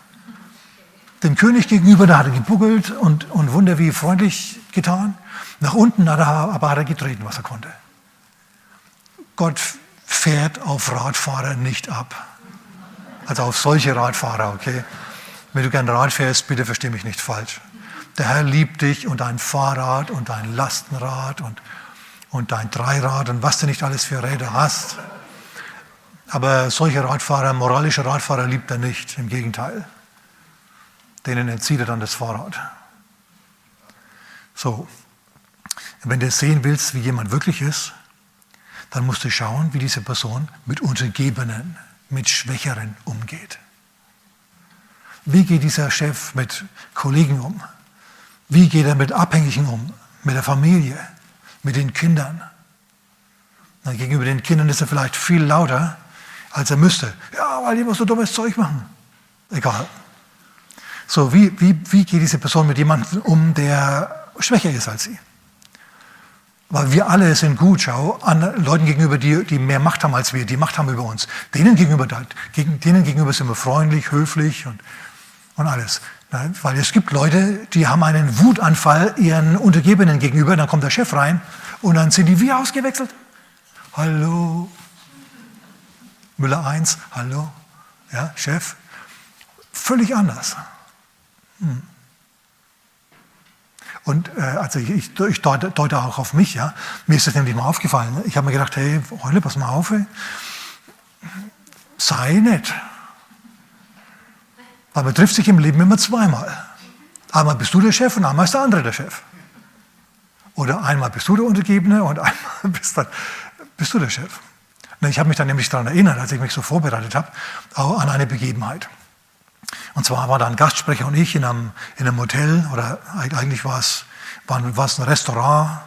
S1: Dem König gegenüber, da hat er gebuckelt und, und Wunder wie freundlich getan. Nach unten hat er, aber hat er getreten, was er konnte. Gott fährt auf Radfahrer nicht ab. Also auf solche Radfahrer, okay? Wenn du gern Rad fährst, bitte versteh mich nicht falsch. Der Herr liebt dich und dein Fahrrad und dein Lastenrad und, und dein Dreirad und was du nicht alles für Räder hast. Aber solche Radfahrer, moralische Radfahrer liebt er nicht, im Gegenteil. Denen entzieht er dann das Fahrrad. So, wenn du sehen willst, wie jemand wirklich ist, dann musst du schauen, wie diese Person mit Untergebenen, mit Schwächeren umgeht. Wie geht dieser Chef mit Kollegen um? Wie geht er mit Abhängigen um? Mit der Familie? Mit den Kindern? Na, gegenüber den Kindern ist er vielleicht viel lauter, als er müsste. Ja, weil die muss so dummes Zeug machen. Egal. So, wie, wie, wie geht diese Person mit jemandem um, der schwächer ist als sie? Weil wir alle sind gut, schau, an Leuten gegenüber, die, die mehr Macht haben als wir, die Macht haben über uns. Denen gegenüber, gegen, denen gegenüber sind wir freundlich, höflich und, und alles. Weil es gibt Leute, die haben einen Wutanfall ihren Untergebenen gegenüber, dann kommt der Chef rein und dann sind die wie ausgewechselt. Hallo. Müller 1, hallo. Ja, Chef. Völlig anders. Hm. Und äh, also ich, ich, ich deute, deute, auch auf mich, ja. Mir ist das nämlich mal aufgefallen. Ne? Ich habe mir gedacht, hey, Heule, pass mal auf, ey. sei nett. Weil man trifft sich im Leben immer zweimal. Einmal bist du der Chef und einmal ist der andere der Chef. Oder einmal bist du der Untergebene und *laughs* einmal bist, dann, bist du der Chef. Ich habe mich dann nämlich daran erinnert, als ich mich so vorbereitet habe, an eine Begebenheit. Und zwar war da ein Gastsprecher und ich in einem, in einem Hotel, oder eigentlich war es, war, war es ein Restaurant,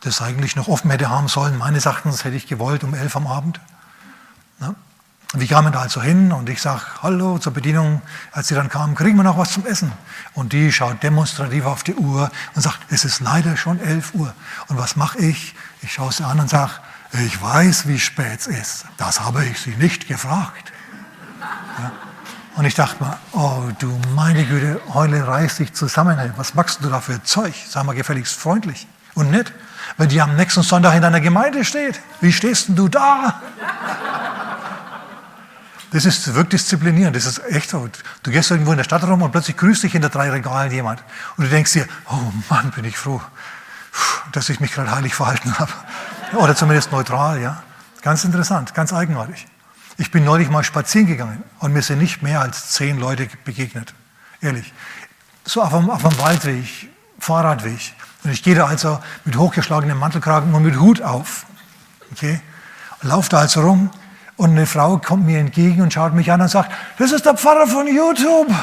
S1: das eigentlich noch offen hätte haben sollen. Meines Erachtens hätte ich gewollt um elf am Abend. Ja. Wir kamen da also hin und ich sage, hallo zur Bedienung. Als sie dann kamen, kriegen wir noch was zum Essen? Und die schaut demonstrativ auf die Uhr und sagt, es ist leider schon elf Uhr. Und was mache ich? Ich schaue sie an und sage, ich weiß, wie spät es ist. Das habe ich sie nicht gefragt. Ja. Und ich dachte mir, oh du meine Güte, Heule reißt dich zusammen. Was machst du da für Zeug? Sag mal gefälligst freundlich und nett. Wenn die am nächsten Sonntag in deiner Gemeinde steht, wie stehst denn du da? Das ist wirklich disziplinierend. Das ist echt so. Du gehst irgendwo in der Stadt rum und plötzlich grüßt dich hinter drei Regalen jemand. Und du denkst dir, oh Mann, bin ich froh, dass ich mich gerade heilig verhalten habe. Oder zumindest neutral, ja. Ganz interessant, ganz eigenartig. Ich bin neulich mal spazieren gegangen und mir sind nicht mehr als zehn Leute begegnet. Ehrlich. So auf einem, auf einem Waldweg, Fahrradweg. Und ich gehe da also mit hochgeschlagenem Mantelkragen und mit Hut auf. Okay? Laufe da also rum und eine Frau kommt mir entgegen und schaut mich an und sagt, das ist der Pfarrer von YouTube. *laughs*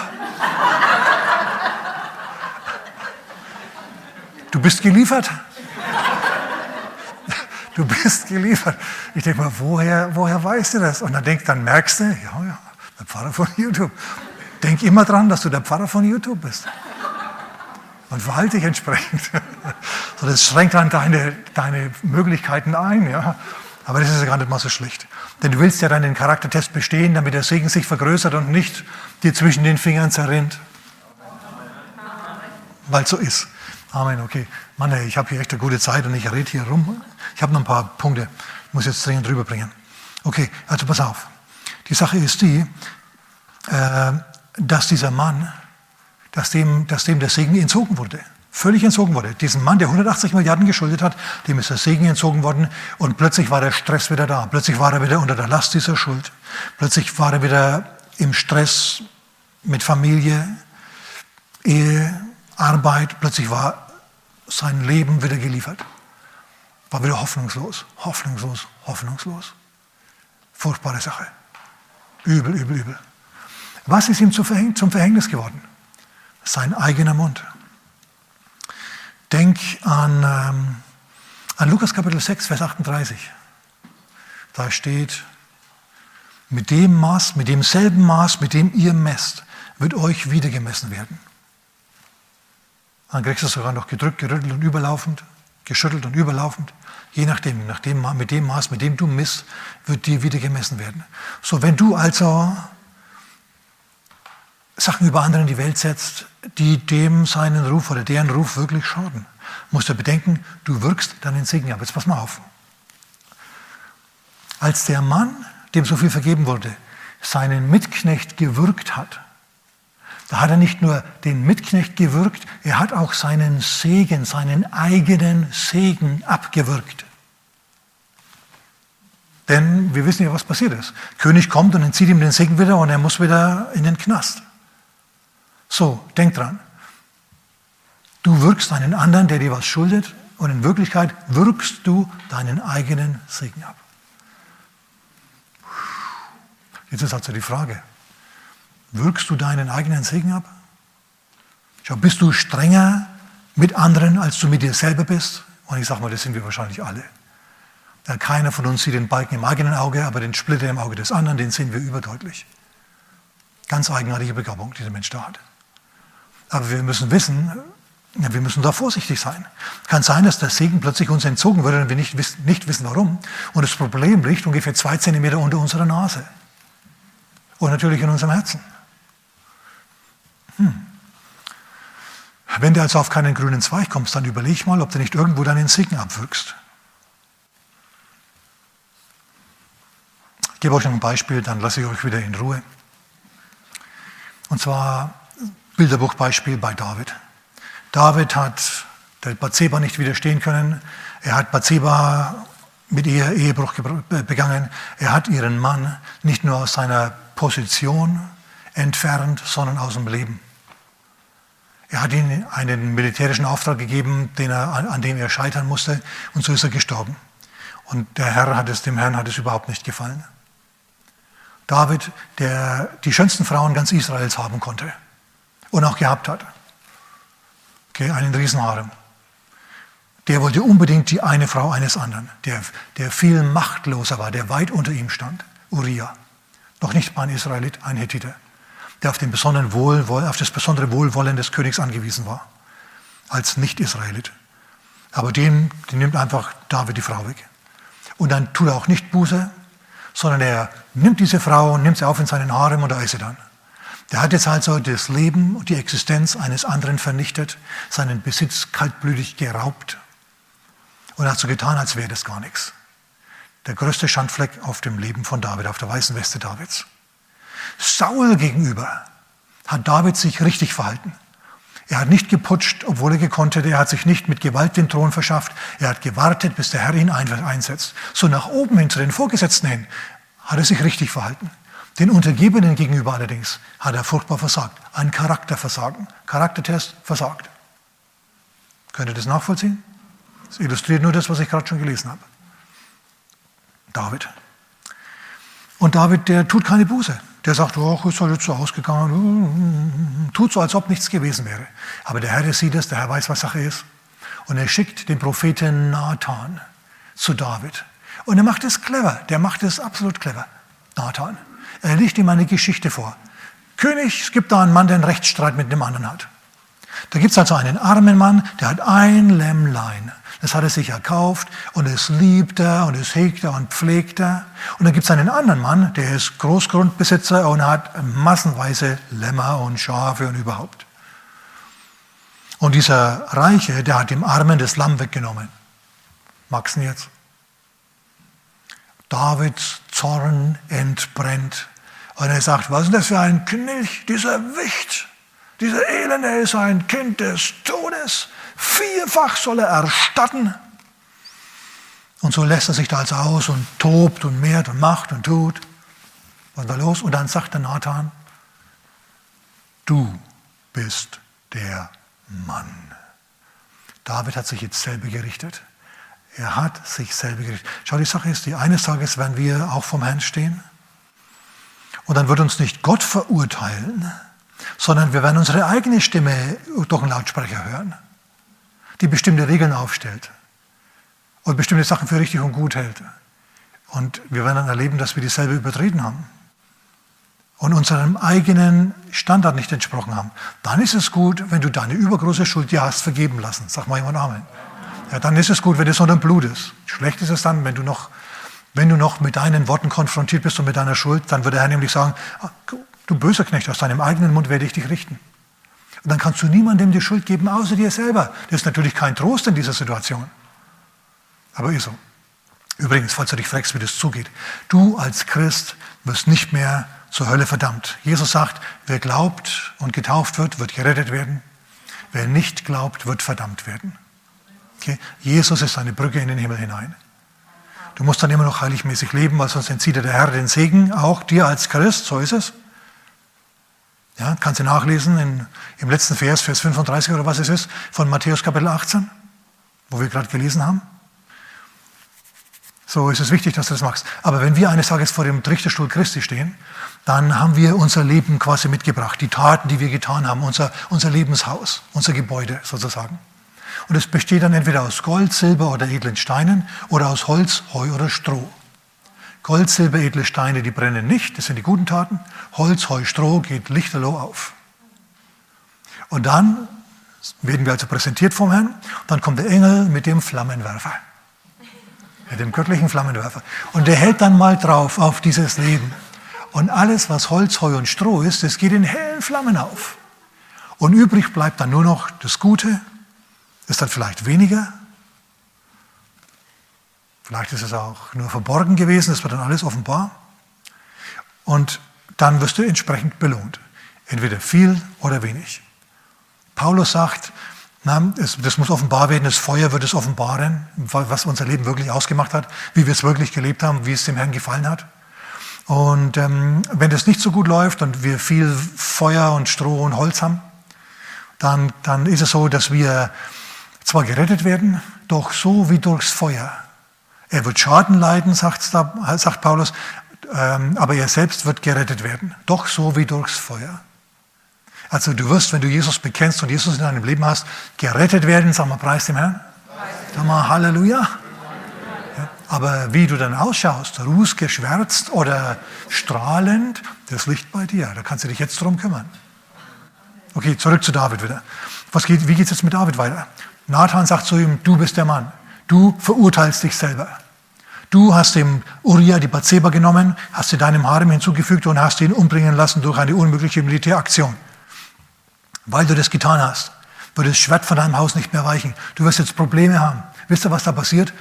S1: Du bist geliefert. Du bist geliefert. Ich denke mal, woher, woher weißt du das? Und dann, denk, dann merkst du, ja, ja, der Pfarrer von YouTube. Denk immer dran, dass du der Pfarrer von YouTube bist. Und verhalte dich entsprechend. So, das schränkt dann deine, deine Möglichkeiten ein. Ja. Aber das ist ja gar nicht mal so schlecht. Denn du willst ja dann den Charaktertest bestehen, damit der Segen sich vergrößert und nicht dir zwischen den Fingern zerrinnt. Weil so ist. Amen, okay. Mann, ey, ich habe hier echt eine gute Zeit und ich rede hier rum. Ich habe noch ein paar Punkte, muss jetzt dringend drüber bringen. Okay, also pass auf. Die Sache ist die, äh, dass dieser Mann, dass dem, dass dem der Segen entzogen wurde. Völlig entzogen wurde. Diesen Mann, der 180 Milliarden geschuldet hat, dem ist der Segen entzogen worden und plötzlich war der Stress wieder da. Plötzlich war er wieder unter der Last dieser Schuld. Plötzlich war er wieder im Stress mit Familie, Ehe, Arbeit. Plötzlich war sein Leben wieder geliefert. War wieder hoffnungslos, hoffnungslos, hoffnungslos. Furchtbare Sache. Übel, übel, übel. Was ist ihm zum Verhängnis geworden? Sein eigener Mund. Denk an, ähm, an Lukas Kapitel 6, Vers 38. Da steht, mit dem Maß, mit demselben Maß, mit dem ihr messt, wird euch wieder gemessen werden. Dann kriegst du es sogar noch gedrückt, gerüttelt und überlaufend, geschüttelt und überlaufend. Je nachdem, nachdem, mit dem Maß, mit dem du misst, wird dir wieder gemessen werden. So, wenn du also Sachen über andere in die Welt setzt, die dem seinen Ruf oder deren Ruf wirklich schaden, musst du bedenken, du wirkst deinen Segen ab. Jetzt pass mal auf. Als der Mann, dem so viel vergeben wurde, seinen Mitknecht gewürgt hat, da hat er nicht nur den Mitknecht gewürgt, er hat auch seinen Segen, seinen eigenen Segen abgewürgt. Denn wir wissen ja, was passiert ist. König kommt und entzieht ihm den Segen wieder und er muss wieder in den Knast. So, denk dran. Du wirkst einen anderen, der dir was schuldet, und in Wirklichkeit wirkst du deinen eigenen Segen ab. Jetzt ist also die Frage, Wirkst du deinen eigenen Segen ab? Schau, bist du strenger mit anderen, als du mit dir selber bist? Und ich sage mal, das sind wir wahrscheinlich alle. Ja, keiner von uns sieht den Balken im eigenen Auge, aber den Splitter im Auge des anderen, den sehen wir überdeutlich. Ganz eigenartige Begabung, die der Mensch da hat. Aber wir müssen wissen, ja, wir müssen da vorsichtig sein. Kann sein, dass der Segen plötzlich uns entzogen wird und wir nicht, nicht wissen, warum. Und das Problem liegt ungefähr zwei Zentimeter unter unserer Nase. Und natürlich in unserem Herzen. Hm. Wenn du also auf keinen grünen Zweig kommst, dann überleg mal, ob du nicht irgendwo deinen Segen abwirkst. Ich gebe euch noch ein Beispiel, dann lasse ich euch wieder in Ruhe. Und zwar Bilderbuchbeispiel bei David. David hat der Bathseba nicht widerstehen können. Er hat Bathseba mit ihr Ehebruch begangen. Er hat ihren Mann nicht nur aus seiner Position entfernt, sondern aus dem Leben. Er hat ihm einen militärischen Auftrag gegeben, er, an dem er scheitern musste, und so ist er gestorben. Und der Herr hat es, dem Herrn hat es überhaupt nicht gefallen. David, der die schönsten Frauen ganz Israels haben konnte und auch gehabt hat. Okay, einen Riesenharem. Der wollte unbedingt die eine Frau eines anderen, der, der viel machtloser war, der weit unter ihm stand, Uriah. Noch nicht mal ein Israelit, ein Hethiter, der auf, auf das besondere Wohlwollen des Königs angewiesen war, als Nicht-Israelit. Aber dem, dem nimmt einfach David die Frau weg. Und dann tut er auch nicht Buße, sondern er nimmt diese Frau und nimmt sie auf in seinen Harem und da ist sie dann. Der hat jetzt also das Leben und die Existenz eines anderen vernichtet, seinen Besitz kaltblütig geraubt und hat so getan, als wäre das gar nichts. Der größte Schandfleck auf dem Leben von David, auf der weißen Weste Davids. Saul gegenüber hat David sich richtig verhalten. Er hat nicht geputscht, obwohl er gekonnt hätte. Er hat sich nicht mit Gewalt den Thron verschafft. Er hat gewartet, bis der Herr ihn einsetzt. So nach oben hin zu den Vorgesetzten hin hat er sich richtig verhalten. Den Untergebenen gegenüber allerdings hat er furchtbar versagt. Ein Charakterversagen. Charaktertest versagt. Könnt ihr das nachvollziehen? Das illustriert nur das, was ich gerade schon gelesen habe. David. Und David, der tut keine Buße. Der sagt, oh, ist halt jetzt so ausgegangen, tut so, als ob nichts gewesen wäre. Aber der Herr sieht es, der Herr weiß, was Sache ist. Und er schickt den Propheten Nathan zu David. Und er macht es clever, der macht es absolut clever, Nathan. Er legt ihm eine Geschichte vor. König, es gibt da einen Mann, der einen Rechtsstreit mit dem anderen hat. Da gibt es also einen armen Mann, der hat ein Lämmlein. Das hat er sich erkauft und es liebt er und es hegt er und pflegt er. Und dann gibt es einen anderen Mann, der ist Großgrundbesitzer und hat massenweise Lämmer und Schafe und überhaupt. Und dieser Reiche, der hat dem Armen das Lamm weggenommen. Magst jetzt? Davids Zorn entbrennt. Und er sagt, was ist das für ein Knilch, dieser Wicht? Dieser Elende ist ein Kind des Todes. Vierfach soll er erstatten. Und so lässt er sich da also aus und tobt und mehrt und macht und tut. Was war los? Und dann sagt der Nathan, du bist der Mann. David hat sich jetzt selber gerichtet. Er hat sich selber gerichtet. Schau, die Sache ist die, eines Tages werden wir auch vom Herrn stehen. Und dann wird uns nicht Gott verurteilen, sondern wir werden unsere eigene Stimme durch einen Lautsprecher hören die bestimmte Regeln aufstellt und bestimmte Sachen für richtig und gut hält. Und wir werden dann erleben, dass wir dieselbe übertreten haben und unserem eigenen Standard nicht entsprochen haben. Dann ist es gut, wenn du deine übergroße Schuld dir hast vergeben lassen. Sag mal jemand Amen. Ja, dann ist es gut, wenn es unter dem Blut ist. Schlecht ist es dann, wenn du noch, wenn du noch mit deinen Worten konfrontiert bist und mit deiner Schuld, dann wird der Herr nämlich sagen, ah, du böser Knecht, aus deinem eigenen Mund werde ich dich richten. Und dann kannst du niemandem die Schuld geben, außer dir selber. Das ist natürlich kein Trost in dieser Situation. Aber ist so. Übrigens, falls du dich fragst, wie das zugeht, du als Christ wirst nicht mehr zur Hölle verdammt. Jesus sagt, wer glaubt und getauft wird, wird gerettet werden. Wer nicht glaubt, wird verdammt werden. Okay? Jesus ist eine Brücke in den Himmel hinein. Du musst dann immer noch heiligmäßig leben, weil sonst entzieht der Herr den Segen, auch dir als Christ, so ist es. Ja, kannst du nachlesen in, im letzten Vers, Vers 35 oder was es ist, von Matthäus Kapitel 18, wo wir gerade gelesen haben. So ist es wichtig, dass du das machst. Aber wenn wir eines Tages vor dem Richterstuhl Christi stehen, dann haben wir unser Leben quasi mitgebracht, die Taten, die wir getan haben, unser, unser Lebenshaus, unser Gebäude sozusagen. Und es besteht dann entweder aus Gold, Silber oder edlen Steinen oder aus Holz, Heu oder Stroh. Gold, Silber, edle Steine, die brennen nicht, das sind die guten Taten. Holz, Heu, Stroh geht lichterloh auf. Und dann werden wir also präsentiert vom Herrn. Dann kommt der Engel mit dem Flammenwerfer. Mit dem göttlichen Flammenwerfer. Und der hält dann mal drauf auf dieses Leben. Und alles, was Holz, Heu und Stroh ist, das geht in hellen Flammen auf. Und übrig bleibt dann nur noch das Gute, ist dann vielleicht weniger. Vielleicht ist es auch nur verborgen gewesen, es wird dann alles offenbar. Und dann wirst du entsprechend belohnt. Entweder viel oder wenig. Paulus sagt, na, es, das muss offenbar werden, das Feuer wird es offenbaren, was unser Leben wirklich ausgemacht hat, wie wir es wirklich gelebt haben, wie es dem Herrn gefallen hat. Und ähm, wenn das nicht so gut läuft und wir viel Feuer und Stroh und Holz haben, dann, dann ist es so, dass wir zwar gerettet werden, doch so wie durchs Feuer. Er wird Schaden leiden, sagt, sagt Paulus, ähm, aber er selbst wird gerettet werden, doch so wie durchs Feuer. Also du wirst, wenn du Jesus bekennst und Jesus in deinem Leben hast, gerettet werden, sag mal, preis dem Herrn. Sag mal, Halleluja. Ja, aber wie du dann ausschaust, rußgeschwärzt oder strahlend, das liegt bei dir. Da kannst du dich jetzt drum kümmern. Okay, zurück zu David wieder. Was geht, wie geht es jetzt mit David weiter? Nathan sagt zu ihm, du bist der Mann. Du verurteilst dich selber. Du hast dem Uriah die Bathseba genommen, hast sie deinem Harem hinzugefügt und hast ihn umbringen lassen durch eine unmögliche Militäraktion. Weil du das getan hast, wird das Schwert von deinem Haus nicht mehr weichen. Du wirst jetzt Probleme haben. Wisst ihr, was da passiert?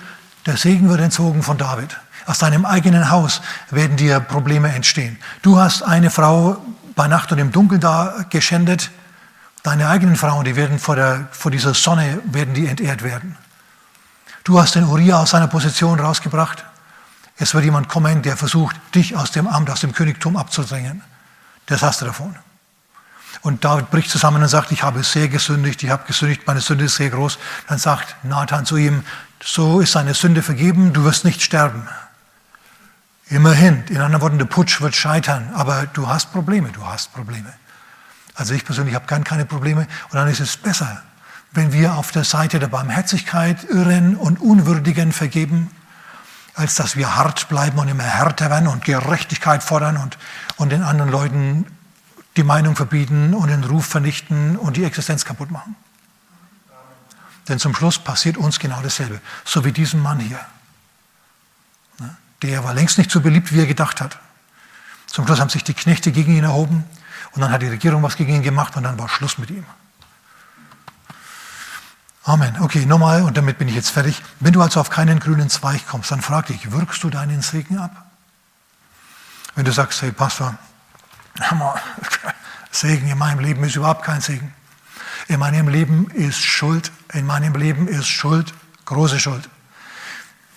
S1: Der Segen wird entzogen von David. Aus deinem eigenen Haus werden dir Probleme entstehen. Du hast eine Frau bei Nacht und im Dunkeln da geschändet. Deine eigenen Frauen, die werden vor, der, vor dieser Sonne, werden die entehrt werden. Du hast den Uriah aus seiner Position rausgebracht. Es wird jemand kommen, der versucht, dich aus dem Amt, aus dem Königtum abzudrängen. Das hast du davon. Und David bricht zusammen und sagt, ich habe sehr gesündigt, ich habe gesündigt, meine Sünde ist sehr groß. Dann sagt Nathan zu ihm, so ist seine Sünde vergeben, du wirst nicht sterben. Immerhin, in anderen Worten, der Putsch wird scheitern, aber du hast Probleme, du hast Probleme. Also ich persönlich habe keine Probleme. Und dann ist es besser, wenn wir auf der Seite der Barmherzigkeit irren und Unwürdigen vergeben, als dass wir hart bleiben und immer härter werden und Gerechtigkeit fordern und, und den anderen Leuten die Meinung verbieten und den Ruf vernichten und die Existenz kaputt machen. Denn zum Schluss passiert uns genau dasselbe, so wie diesem Mann hier. Der war längst nicht so beliebt, wie er gedacht hat. Zum Schluss haben sich die Knechte gegen ihn erhoben und dann hat die Regierung was gegen ihn gemacht und dann war Schluss mit ihm. Amen. Okay, nochmal, und damit bin ich jetzt fertig. Wenn du also auf keinen grünen Zweig kommst, dann frag dich, wirkst du deinen Segen ab? Wenn du sagst, hey Pastor, *laughs* Segen in meinem Leben ist überhaupt kein Segen. In meinem Leben ist Schuld, in meinem Leben ist Schuld, große Schuld.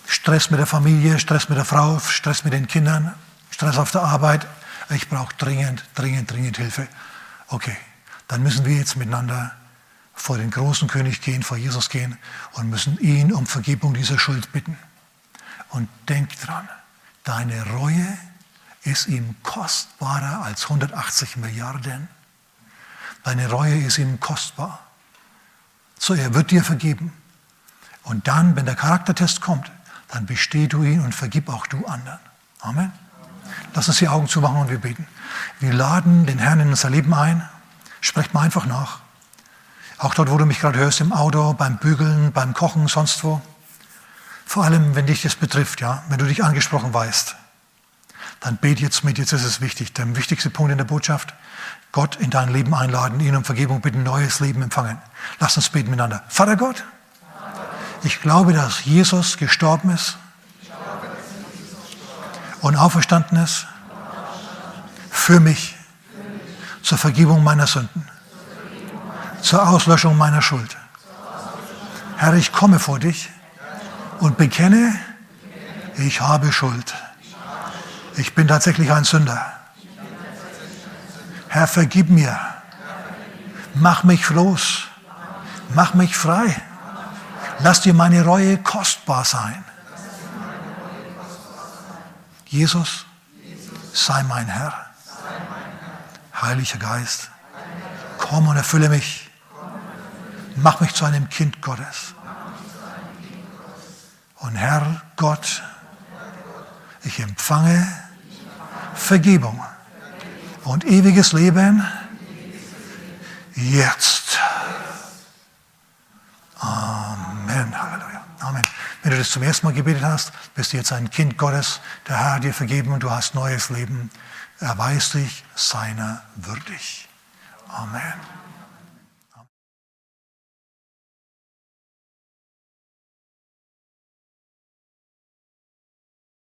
S1: Stress mit der Familie, Stress mit der Frau, Stress mit den Kindern, Stress auf der Arbeit, ich brauche dringend, dringend, dringend Hilfe. Okay, dann müssen wir jetzt miteinander vor den großen König gehen, vor Jesus gehen und müssen ihn um Vergebung dieser Schuld bitten. Und denk dran, deine Reue ist ihm kostbarer als 180 Milliarden. Deine Reue ist ihm kostbar. So, er wird dir vergeben. Und dann, wenn der Charaktertest kommt, dann besteh du ihn und vergib auch du anderen. Amen. Lass uns die Augen zumachen und wir beten. Wir laden den Herrn in unser Leben ein. Sprecht mal einfach nach. Auch dort, wo du mich gerade hörst, im Auto, beim Bügeln, beim Kochen, sonst wo. Vor allem, wenn dich das betrifft, ja, wenn du dich angesprochen weißt, dann bet jetzt mit, jetzt ist es wichtig. Der wichtigste Punkt in der Botschaft, Gott in dein Leben einladen, ihn um Vergebung bitten, neues Leben empfangen. Lass uns beten miteinander. Vater Gott, ich glaube, dass Jesus gestorben ist und auferstanden ist für mich zur Vergebung meiner Sünden, zur Auslöschung meiner Schuld. Herr, ich komme vor dich und bekenne, ich habe Schuld. Ich bin tatsächlich ein Sünder. Herr, vergib mir. Mach mich los. Mach mich frei. Lass dir meine Reue kostbar sein. Jesus, sei mein Herr. Heiliger Geist, komm und erfülle mich. Mach mich zu einem Kind Gottes. Und Herr Gott, ich empfange Vergebung und ewiges Leben jetzt. Amen. Halleluja. Amen. Wenn du das zum ersten Mal gebetet hast, bist du jetzt ein Kind Gottes. Der Herr hat dir vergeben und du hast neues Leben. Er weiß dich seiner würdig. Amen.